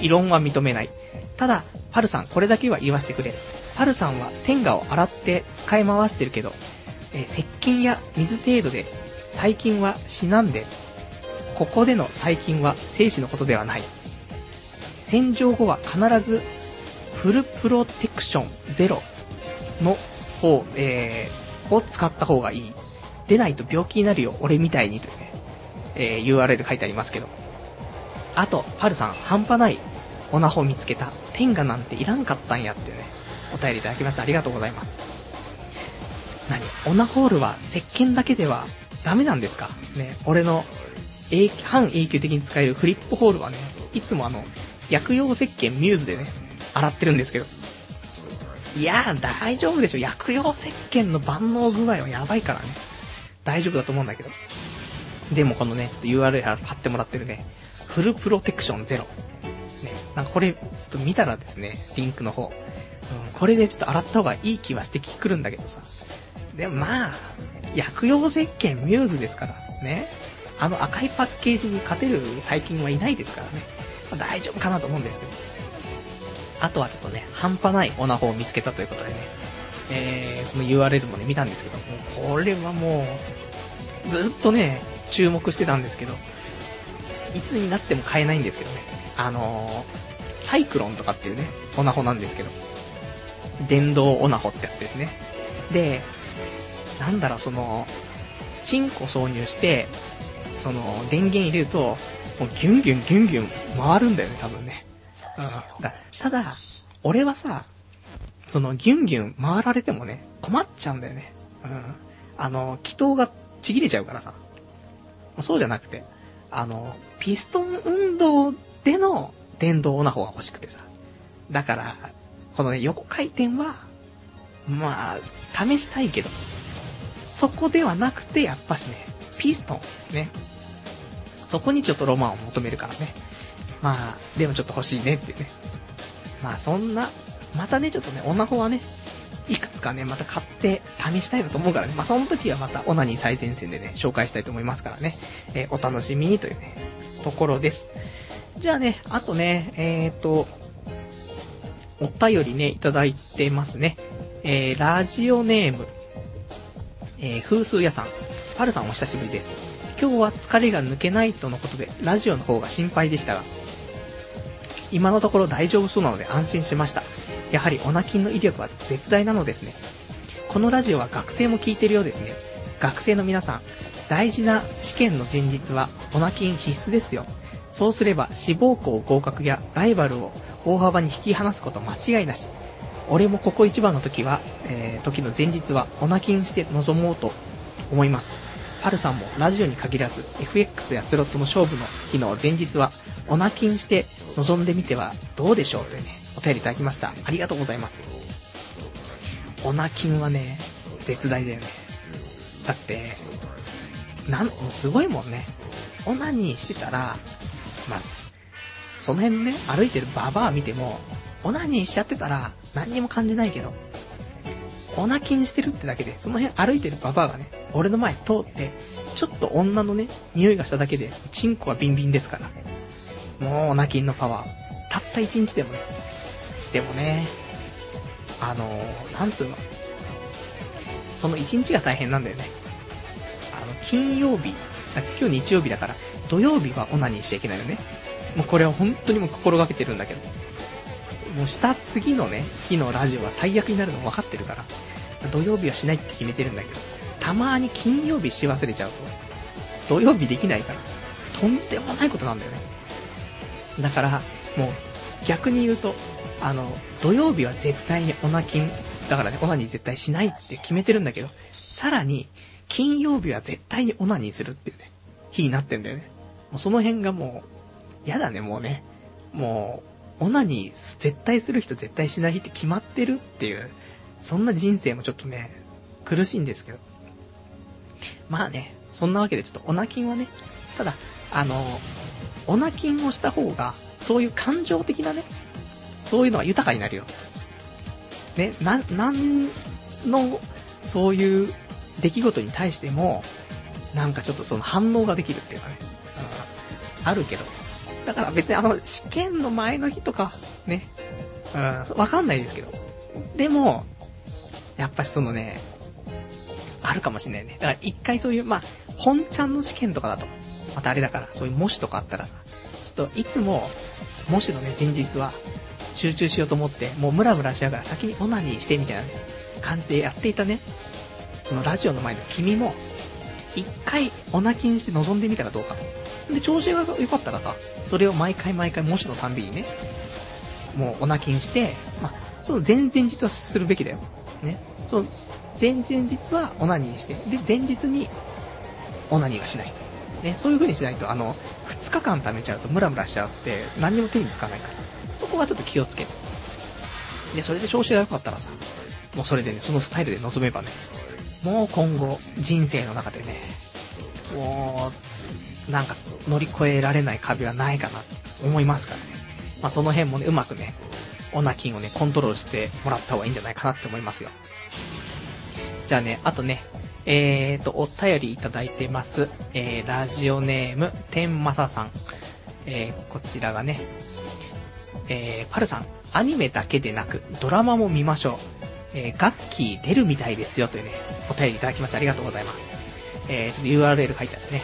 [SPEAKER 1] 異論は認めない。ただ、パルさんこれだけは言わせてくれ。パルさんは天下を洗って使い回してるけど、えー、石鹸や水程度で細菌は死なんで、ここでの細菌は生死のことではない。洗浄後は必ずフルプロテクションゼロの方、えー、を使った方がいい。出ないと病気になるよ、俺みたいにというね、えー、URL 書いてありますけど。あと、パルさん、半端ないオナホ見つけた。天下なんていらんかったんやってね、お便りいただきました。ありがとうございます。何？オナホールは石鹸だけではダメなんですか？ね、俺の永半永久的に使えるフリップホールはね、いつもあの、薬用石鹸ミューズでね、洗ってるんですけど。いやー、大丈夫でしょ？薬用石鹸の万能具合はやばいからね。大丈夫だと思うんだけど。でもこのね、ちょっと URL 貼ってもらってるね、フルプロテクションゼロ。ね、なんかこれ、ちょっと見たらですね、リンクの方。うん、これでちょっと洗った方がいい気はしてくるんだけどさ。でもまあ、薬用石鹸ミューズですから、ね。あの赤いパッケージに勝てる細菌はいないですからね。まあ、大丈夫かなと思うんですけど。あとはちょっとね、半端ないオナホを見つけたということでね、えー、その URL もね、見たんですけど、もうこれはもう、ずっとね、注目してたんですけど、いつになっても買えないんですけどね。あのー、サイクロンとかっていうね、オナホなんですけど、電動オナホってやつですね。で、なんだろう、その、チンコ挿入して、その、電源入れると、もうギュンギュンギュンギュン回るんだよね、多分ね。うん。だただ、俺はさ、そのギュンギュン回られてもね、困っちゃうんだよね。うん。あの、気筒がちぎれちゃうからさ。そうじゃなくて、あの、ピストン運動での電動な方が欲しくてさ。だから、このね、横回転は、まあ、試したいけど、そこではなくて、やっぱしね、ピストン、ね。そこにちょっとロマンを求めるからね。まあ、でもちょっと欲しいねっていうね。まあそんな、またね、ちょっとね、女方はね、いくつかね、また買って試したいなと思うからね。まあ、その時はまたオナニー最前線でね、紹介したいと思いますからね。えー、お楽しみにというね、ところです。じゃあね、あとね、えーと、お便りね、いただいてますね。えー、ラジオネーム、えー、風数屋さん。パルさんお久しぶりです。今日は疲れが抜けないとのことで、ラジオの方が心配でしたが、今のところ大丈夫そうなので安心しました。やはりオナキンの威力は絶大なのですね。このラジオは学生も聞いてるようですね。学生の皆さん、大事な試験の前日はオナキン必須ですよ。そうすれば志望校合格やライバルを大幅に引き離すこと間違いなし。俺もここ一番の時は、えー、時の前日はオナキンして臨もうと思います。パルさんもラジオに限らず FX やスロットの勝負の日の前日はオナキンして臨んでみてはどうでしょうというね、お便りいただきました。ありがとうございます。オナキンはね、絶大だよね。だって、なん、すごいもんね。オナニーしてたら、まあ、その辺ね、歩いてるババア見ても、オナニーしちゃってたら何にも感じないけど、オナキンしてるってだけで、その辺歩いてるババアがね、俺の前通って、ちょっと女のね、匂いがしただけで、チンコはビンビンですから。もうオナキンのパワー。たった一日でもね。でもね、あのー、なんつうの。その一日が大変なんだよね。あの、金曜日、今日日曜日だから、土曜日はオナニーしちゃいけないよね。もうこれは本当にも心がけてるんだけど。もうした次のね、日のラジオは最悪になるの分かってるから、土曜日はしないって決めてるんだけど、たまに金曜日し忘れちゃうと、土曜日できないから、とんでもないことなんだよね。だから、もう、逆に言うと、あの、土曜日は絶対にオナキン、だからね、オナニー絶対しないって決めてるんだけど、さらに、金曜日は絶対にオナニーするっていうね、日になってんだよね。もうその辺がもう、やだね、もうね。もう、オナニー絶対する人絶対しない日って決まってるっていう、そんな人生もちょっとね、苦しいんですけど。まあね、そんなわけでちょっとオナキンはね、ただ、あの、オナキンをした方が、そういう感情的なね、そういうのは豊かになるよ。ね、な、なんの、そういう出来事に対しても、なんかちょっとその反応ができるっていうかね、うん、あるけど。だから別にあの、試験の前の日とか、ね、うん、わかんないですけど。でも、やっぱしそのね、あるかもしんないね。だから一回そういう、まあ、本ちゃんの試験とかだと、またあれだから、そういう模試とかあったらさ、ちょっといつも、模試のね、前日は、集中しようと思って、もうムラムラしながら先にオナニーしてみたいな、感じでやっていたね、そのラジオの前の君も、一回オナキンして臨んでみたらどうかと。で、調子が良かったらさ、それを毎回毎回模試のたんびにね、もうオナキンして、まあ、その前々日はするべきだよ。ね。その前々日はオナニーして、で、前日にオナニーはしないと。ね、そういう風にしないと、あの、2日間貯めちゃうとムラムラしちゃって、何にも手につかないから。そこはちょっと気をつけて。で、それで調子が良かったらさ、もうそれでね、そのスタイルで臨めばね、もう今後、人生の中でね、もう、なんか乗り越えられない壁はないかなって思いますからね。まあその辺もね、うまくね、オナキンをね、コントロールしてもらった方がいいんじゃないかなって思いますよ。じゃあね、あとね、えーと、お便りいただいてます。えー、ラジオネーム、天正さん。えー、こちらがね、えー、パルさん、アニメだけでなく、ドラマも見ましょう。えー、ガッキー出るみたいですよというね、お便りいただきましてありがとうございます。えー、ちょっと URL 書いてあるね。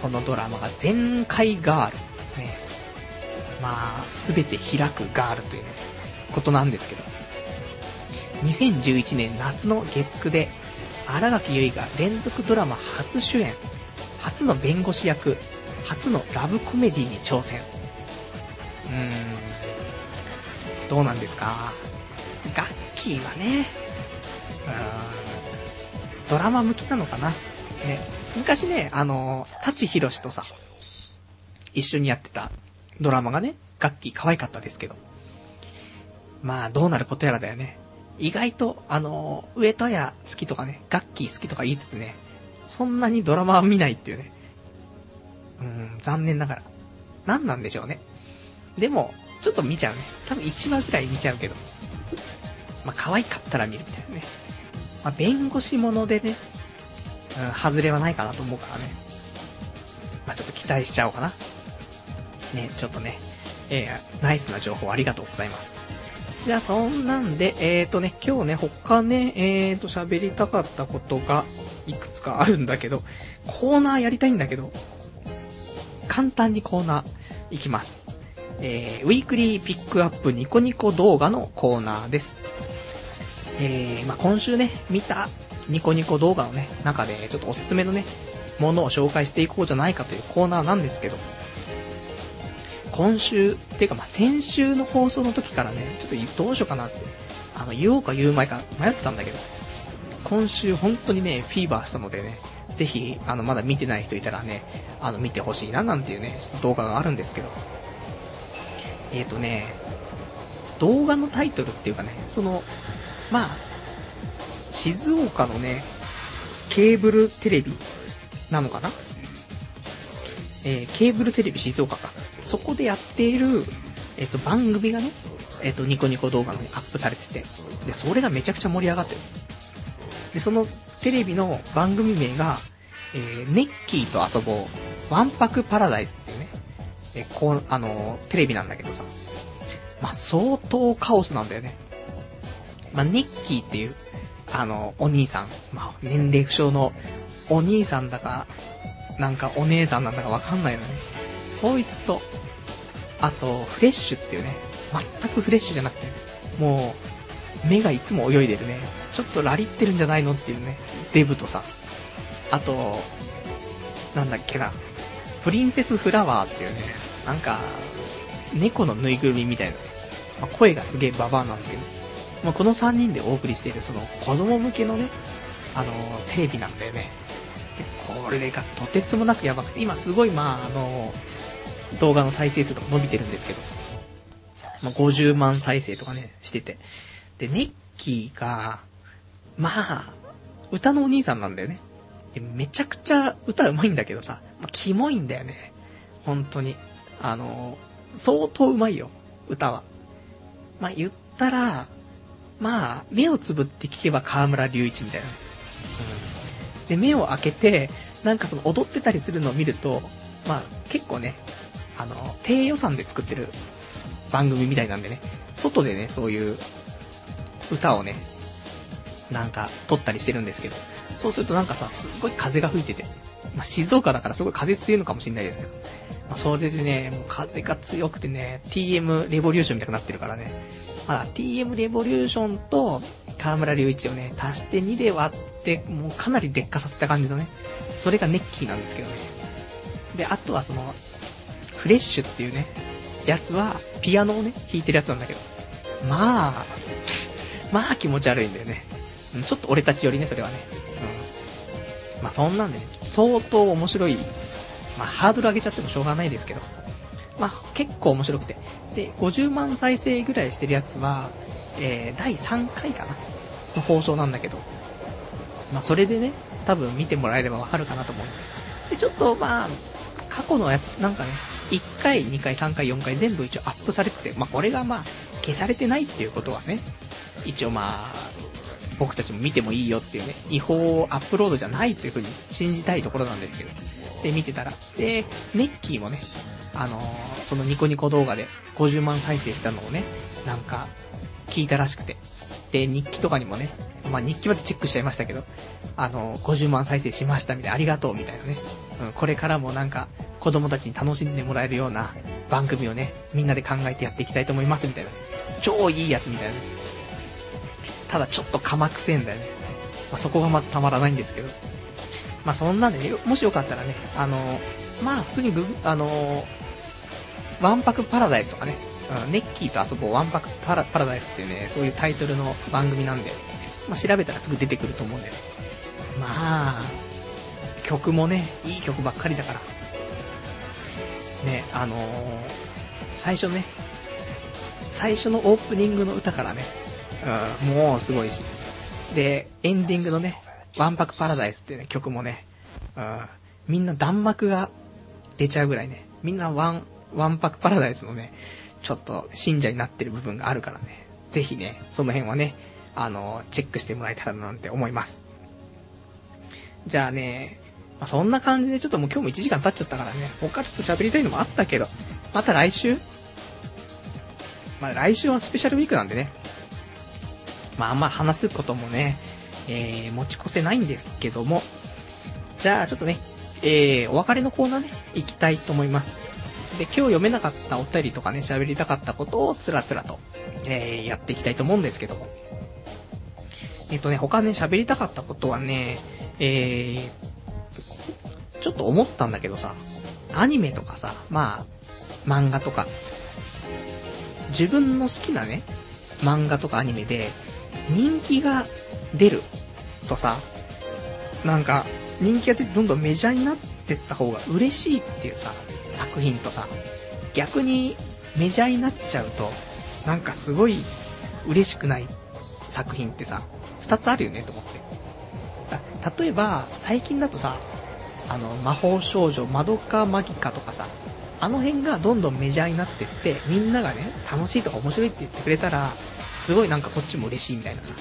[SPEAKER 1] このドラマが全開ガール。ね、まあ、すべて開くガールという、ね、ことなんですけど。2011年夏の月9で、荒垣結衣が連続ドラマ初主演、初の弁護士役、初のラブコメディに挑戦。うーん、どうなんですか？ガッキーはね、うーん、ドラマ向きなのかな？ね、昔ね、あの、舘ひろしとさ、一緒にやってたドラマがね、ガッキー可愛かったですけど。まあ、どうなることやらだよね。意外と、あの、上戸屋好きとかね、ガッキー好きとか言いつつね、そんなにドラマは見ないっていうね。うーん、残念ながら。何なんでしょうね。でも、ちょっと見ちゃうね。多分1話くらい見ちゃうけど。まあ、可愛かったら見るみたいなね。まあ、弁護士ものでね、うん、外れはないかなと思うからね。まあ、ちょっと期待しちゃおうかな。ね、ちょっとね、えー、ナイスな情報ありがとうございます。じゃあ、そんなんで、えーとね、今日ね、他ね、えーと、喋りたかったことが、いくつかあるんだけど、コーナーやりたいんだけど、簡単にコーナー、いきます。えー、ウィークリーピックアップニコニコ動画のコーナーです。えー、まあ、今週ね、見たニコニコ動画のね、中で、ちょっとおすすめのね、ものを紹介していこうじゃないかというコーナーなんですけど、今週、っていうかまあ先週の放送の時からね、ちょっとどうしようかなって、あの、言おうか言う前か迷ってたんだけど、今週本当にね、フィーバーしたのでね、ぜひ、あの、まだ見てない人いたらね、あの、見てほしいななんていうね、ちょっと動画があるんですけど、えーとね、動画のタイトルっていうかね、その、まあ、静岡のね、ケーブルテレビなのかな？えー、ケーブルテレビ静岡か。そこでやっている、えっ、ー、と、番組がね、えっ、ー、と、ニコニコ動画のにアップされてて、で、それがめちゃくちゃ盛り上がってる。で、そのテレビの番組名が、えー、ネッキーと遊ぼう、ワンパクパラダイスっていうね、えー、こう、あのテレビなんだけどさ、まあ、相当カオスなんだよね。まあ、ネッキーっていう、あの、お兄さん、まあ、年齢不詳のお兄さんだか、なんかお姉さんなんだかわかんないよね。そいつと、あと、フレッシュっていうね、全くフレッシュじゃなくて、もう、目がいつも泳いでるね、ちょっとラリってるんじゃないのっていうね、デブとさ、あと、なんだっけな、プリンセスフラワーっていうね、なんか、猫のぬいぐるみみたいな、まあ、声がすげえババアなんですけど、まあ、この3人でお送りしているその子供向けのね、あのー、テレビなんだよね。これがとてつもなくやばくて、今すごいまあ、あのー、動画の再生数とか伸びてるんですけど、まあ、50万再生とかね、してて。で、ネッキーが、まあ、歌のお兄さんなんだよね。めちゃくちゃ歌うまいんだけどさ、まあ、キモいんだよね。本当に。あのー、相当うまいよ、歌は。まあ、言ったら、まあ、目をつぶって聞けば河村隆一みたいな。うん。で、目を開けて、なんかその踊ってたりするのを見ると、まあ、結構ね、あの、低予算で作ってる番組みたいなんでね、外でね、そういう歌をね、なんか撮ったりしてるんですけど、そうするとなんかさ、すっごい風が吹いてて、まあ、静岡だからすごい風強いのかもしれないですけど、まあ、それでね、もう風が強くてね、TM レボリューションみたいになってるからね、まあ、TM レボリューションと河村隆一をね、足して2で割って、もうかなり劣化させた感じのね、それがネッキーなんですけどね。で、あとはその、フレッシュっていうね、やつは、ピアノをね、弾いてるやつなんだけど、まあ、まあ気持ち悪いんだよね。ちょっと俺たちよりね、それはね。まあそんなんでね、相当面白い。まあハードル上げちゃってもしょうがないですけど。まあ結構面白くて。で、50万再生ぐらいしてるやつは、えー、第3回かなの放送なんだけど。まあそれでね、多分見てもらえればわかるかなと思う。で、ちょっとまあ、過去のやつ、なんかね、1回、2回、3回、4回全部一応アップされてて、まあこれがまあ、消されてないっていうことはね、一応まあ、僕たちも見てもいいよっていうね、違法アップロードじゃないっていう風に信じたいところなんですけど。で、見てたら。で、ネッキーもね、あのー、そのニコニコ動画で50万再生したのをね、なんか、聞いたらしくて。で、日記とかにもね、まあ、日記までチェックしちゃいましたけど、あのー、50万再生しましたみたいな、ありがとうみたいなね。うん、これからもなんか、子供たちに楽しんでもらえるような番組をね、みんなで考えてやっていきたいと思いますみたいな。超いいやつみたいな。ただちょっとかくせえんだよね。まあ、そこがまずたまらないんですけど。まあ、そんなんでね、もしよかったらね、あの、まあ、普通にグあの、ワンパクパラダイスとかね、ネッキーと遊ぼうワンパクパラパラダイスっていうね、そういうタイトルの番組なんで、まあ、調べたらすぐ出てくると思うんで、まあ、曲もね、いい曲ばっかりだから、ね、あのー、最初ね、最初のオープニングの歌からね、もうすごいし。で、エンディングのね、ワンパクパラダイスっていう、ね、曲もね、うん、みんな弾幕が出ちゃうぐらいね、みんなワン、ワンパクパラダイスのね、ちょっと信者になってる部分があるからね、ぜひね、その辺はね、あの、チェックしてもらえたらなんて思います。じゃあね、まあ、そんな感じでちょっともう今日も1時間経っちゃったからね、他ちょっと喋りたいのもあったけど、また来週？まあ来週はスペシャルウィークなんでね、まああんま話すこともね、えー、持ち越せないんですけども、じゃあちょっとね、えー、お別れのコーナーね、行きたいと思います。で、今日読めなかったお便りとかね、喋りたかったことをつらつらと、えー、やっていきたいと思うんですけども。えっとね、他ね、喋りたかったことはね、えー、ちょっと思ったんだけどさ、アニメとかさ、まあ、漫画とか、自分の好きなね、漫画とかアニメで、人気が出るとさ、なんか、人気が出てどんどんメジャーになってった方が嬉しいっていうさ、作品とさ、逆にメジャーになっちゃうと、なんかすごい嬉しくない作品ってさ、二つあるよねと思って。例えば、最近だとさ、あの、魔法少女、マドカマギカとかさ、あの辺がどんどんメジャーになってって、みんながね、楽しいとか面白いって言ってくれたら、すごいなんかこっちも嬉しいみたいなさ。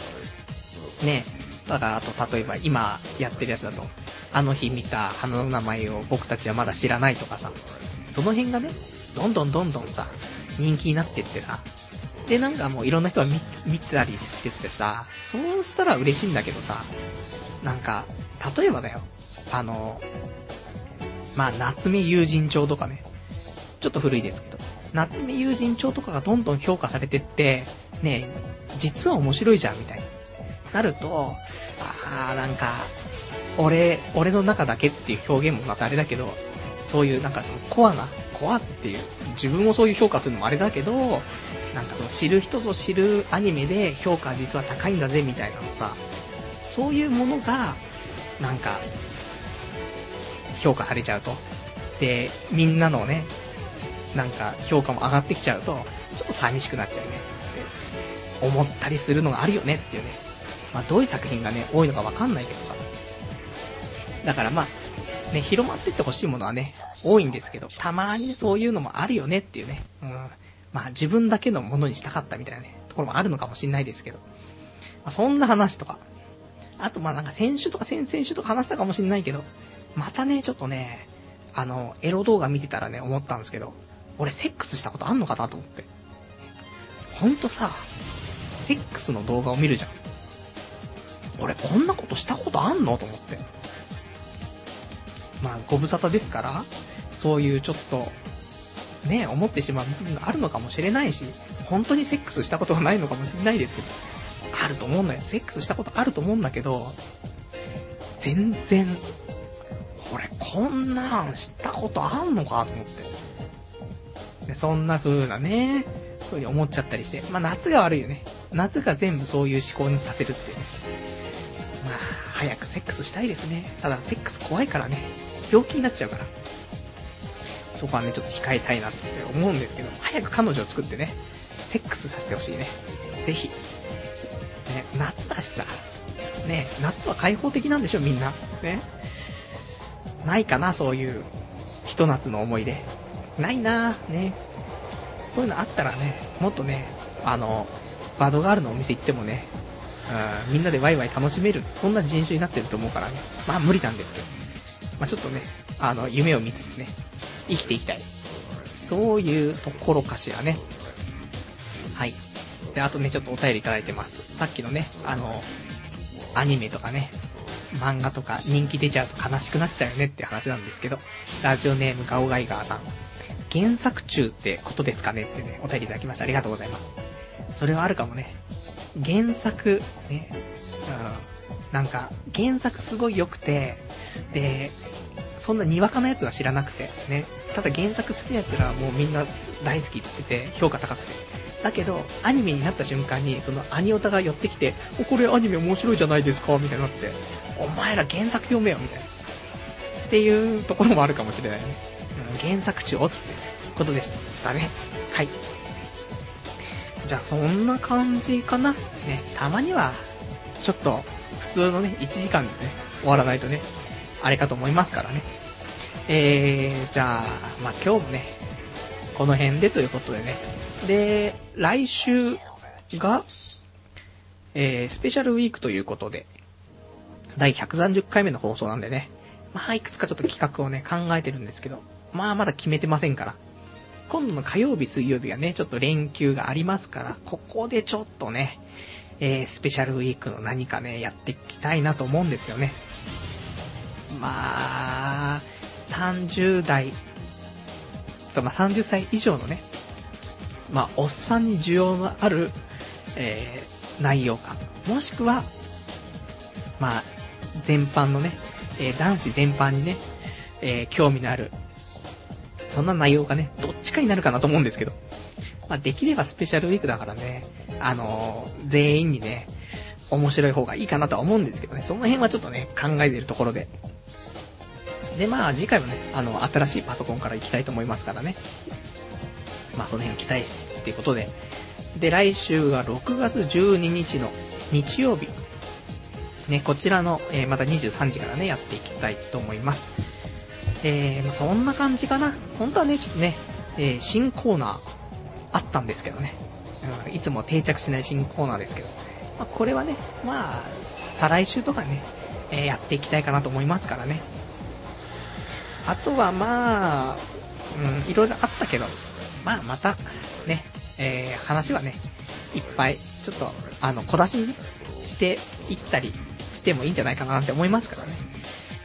[SPEAKER 1] ね。だからあと、例えば今やってるやつだと、あの日見た花の名前を僕たちはまだ知らないとかさ、その辺がね、どんどんどんどんさ、人気になってってさ、で、なんかもういろんな人が見てたりしててさ、そうしたら嬉しいんだけどさ、なんか、例えばだよ、あの、まあ、夏目友人帳とかね、ちょっと古いですけど、夏目友人帳とかがどんどん評価されてって、ね、実は面白いじゃん、みたいになると、あー、なんか、俺、俺の中だけっていう表現もまたあれだけど、そういうなんかそのコアな、コアっていう、自分をそういう評価するのもあれだけど、なんかその知る人ぞ知るアニメで評価実は高いんだぜみたいなのさ、そういうものが、なんか、評価されちゃうと。で、みんなのね、なんか評価も上がってきちゃうと、ちょっと寂しくなっちゃうね思ったりするのがあるよねっていうね。まあどういう作品がね、多いのかわかんないけどさ。だからまあ、ね、広まってってほしいものはね、多いんですけど、たまにそういうのもあるよねっていうね。うん。まあ自分だけのものにしたかったみたいなね、ところもあるのかもしんないですけど。まあ、そんな話とか。あとまあなんか先週とか先々週とか話したかもしんないけど、またね、ちょっとね、あの、エロ動画見てたらね、思ったんですけど、俺セックスしたことあんのかなと思って。ほんとさ、セックスの動画を見るじゃん。俺こんなことしたことあんのと思って。まあ、ご無沙汰ですから、そういうちょっと、ね、思ってしまう部分があるのかもしれないし、本当にセックスしたことがないのかもしれないですけど、あると思うんだよ。セックスしたことあると思うんだけど、全然、俺こんなんしたことあんのかと思って。そんな風なね、そうに思っちゃったりして。まあ夏が悪いよね。夏が全部そういう思考にさせるってね。まあ、早くセックスしたいですね。ただ、セックス怖いからね。病気になっちゃうから。そこはね、ちょっと控えたいなって思うんですけど、早く彼女を作ってね、セックスさせてほしいね。ぜひ。ね、夏だしさ。ね、夏は開放的なんでしょ、みんな。ね。ないかな、そういう、ひと夏の思い出。ないなね。そういうのあったらね、もっとね、あの、バドガールのお店行ってもね、うん、みんなでワイワイ楽しめる、そんな人種になってると思うからね。まあ無理なんですけど。まあちょっとね、あの、夢を見つつね、生きていきたい。そういうところかしらね。はい。で、あとね、ちょっとお便りいただいてます。さっきのね、あの、アニメとかね、漫画とか人気出ちゃうと悲しくなっちゃうよねって話なんですけど、ラジオネームガオガイガーさん。原作中ってことですかねってね、お便りいただきました。ありがとうございます。それはあるかもね。原作、ね、うん、なんか、原作すごい良くて、で、そんなにわかなやつは知らなくて、ね。ただ原作好きなやつらはもうみんな大好きって言ってて、評価高くて。だけど、アニメになった瞬間に、そのアニオタが寄ってきて、お、これアニメ面白いじゃないですか、みたいになって、お前ら原作読めよ、みたいな。っていうところもあるかもしれないね。原作中をつってことです。だね。はい。じゃあそんな感じかな。ね、たまには、ちょっと、普通のね、1時間でね、終わらないとね、あれかと思いますからね。えー、じゃあ、まあ、今日もね、この辺でということでね。で、来週が、えー、スペシャルウィークということで、第130回目の放送なんでね、まあ、いくつかちょっと企画をね、考えてるんですけど、まあ、まだ決めてませんから。今度の火曜日、水曜日がね、ちょっと連休がありますから、ここでちょっとね、えー、スペシャルウィークの何かね、やっていきたいなと思うんですよね。まあ、30代、とまあ、30歳以上のね、まあ、おっさんに需要のある、えー、内容か、もしくは、まあ、全般のね、えー男子全般にね、えー興味のある、そんな内容がね、どっちかになるかなと思うんですけど。まあ、できればスペシャルウィークだからね、あのー全員にね、面白い方がいいかなとは思うんですけどね、その辺はちょっとね、考えてるところで。で、まあ、次回もね、あの、新しいパソコンから行きたいと思いますからね。まあ、その辺を期待しつつっていうことで。で、来週が6月12日の日曜日。ね、こちらの、えーまた23時からね、やっていきたいと思います。えー、まあそんな感じかな。本当はね、ちょっとね、えー新コーナーあったんですけどね。うんいつも定着しない新コーナーですけど。まあ、これはね、まあ、再来週とかね、えーやっていきたいかなと思いますからね。あとはまあ、うん、いろいろあったけど、まあまた、ね、えー話はね、いっぱい、ちょっと、あの、小出しに、していったりしてもいいんじゃないかななんて思いますからね。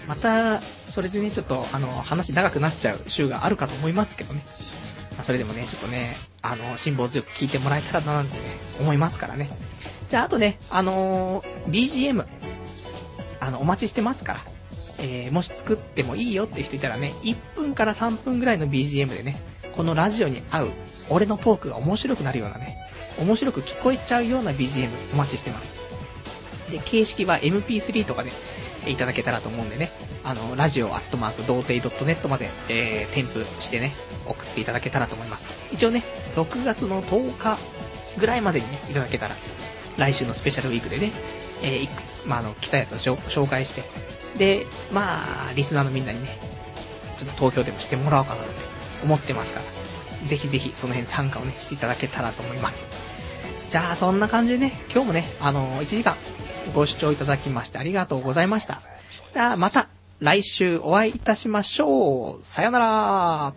[SPEAKER 1] また、それでね、ちょっと、あの、話長くなっちゃう週があるかと思いますけどね。まそれでもね、ちょっとね、あの、辛抱強く聞いてもらえたらななんてね、思いますからね。じゃあ、あとね、あのー BGM、あの、お待ちしてますから。えーもし作ってもいいよって人いたらね、1分から3分ぐらいの BGM でね、このラジオに合う、俺のトークが面白くなるようなね、面白く聞こえちゃうような BGM お待ちしてます。で、形式は MP3 とかでえーいただけたらと思うんでね、あの、ラジオアットマーク、童貞 .net まで、えー、添付してね、送っていただけたらと思います。一応ね、6月の10日ぐらいまでにね、いただけたら、来週のスペシャルウィークでね、えーいくつ、まあ、あの、来たやつを紹介して、で、まあ、リスナーのみんなにね、ちょっと投票でもしてもらおうかなって思ってますから、ぜひぜひその辺参加をね、していただけたらと思います。じゃあ、そんな感じでね、今日もね、あの1時間ご視聴いただきましてありがとうございました。じゃあ、また来週お会いいたしましょう。さよなら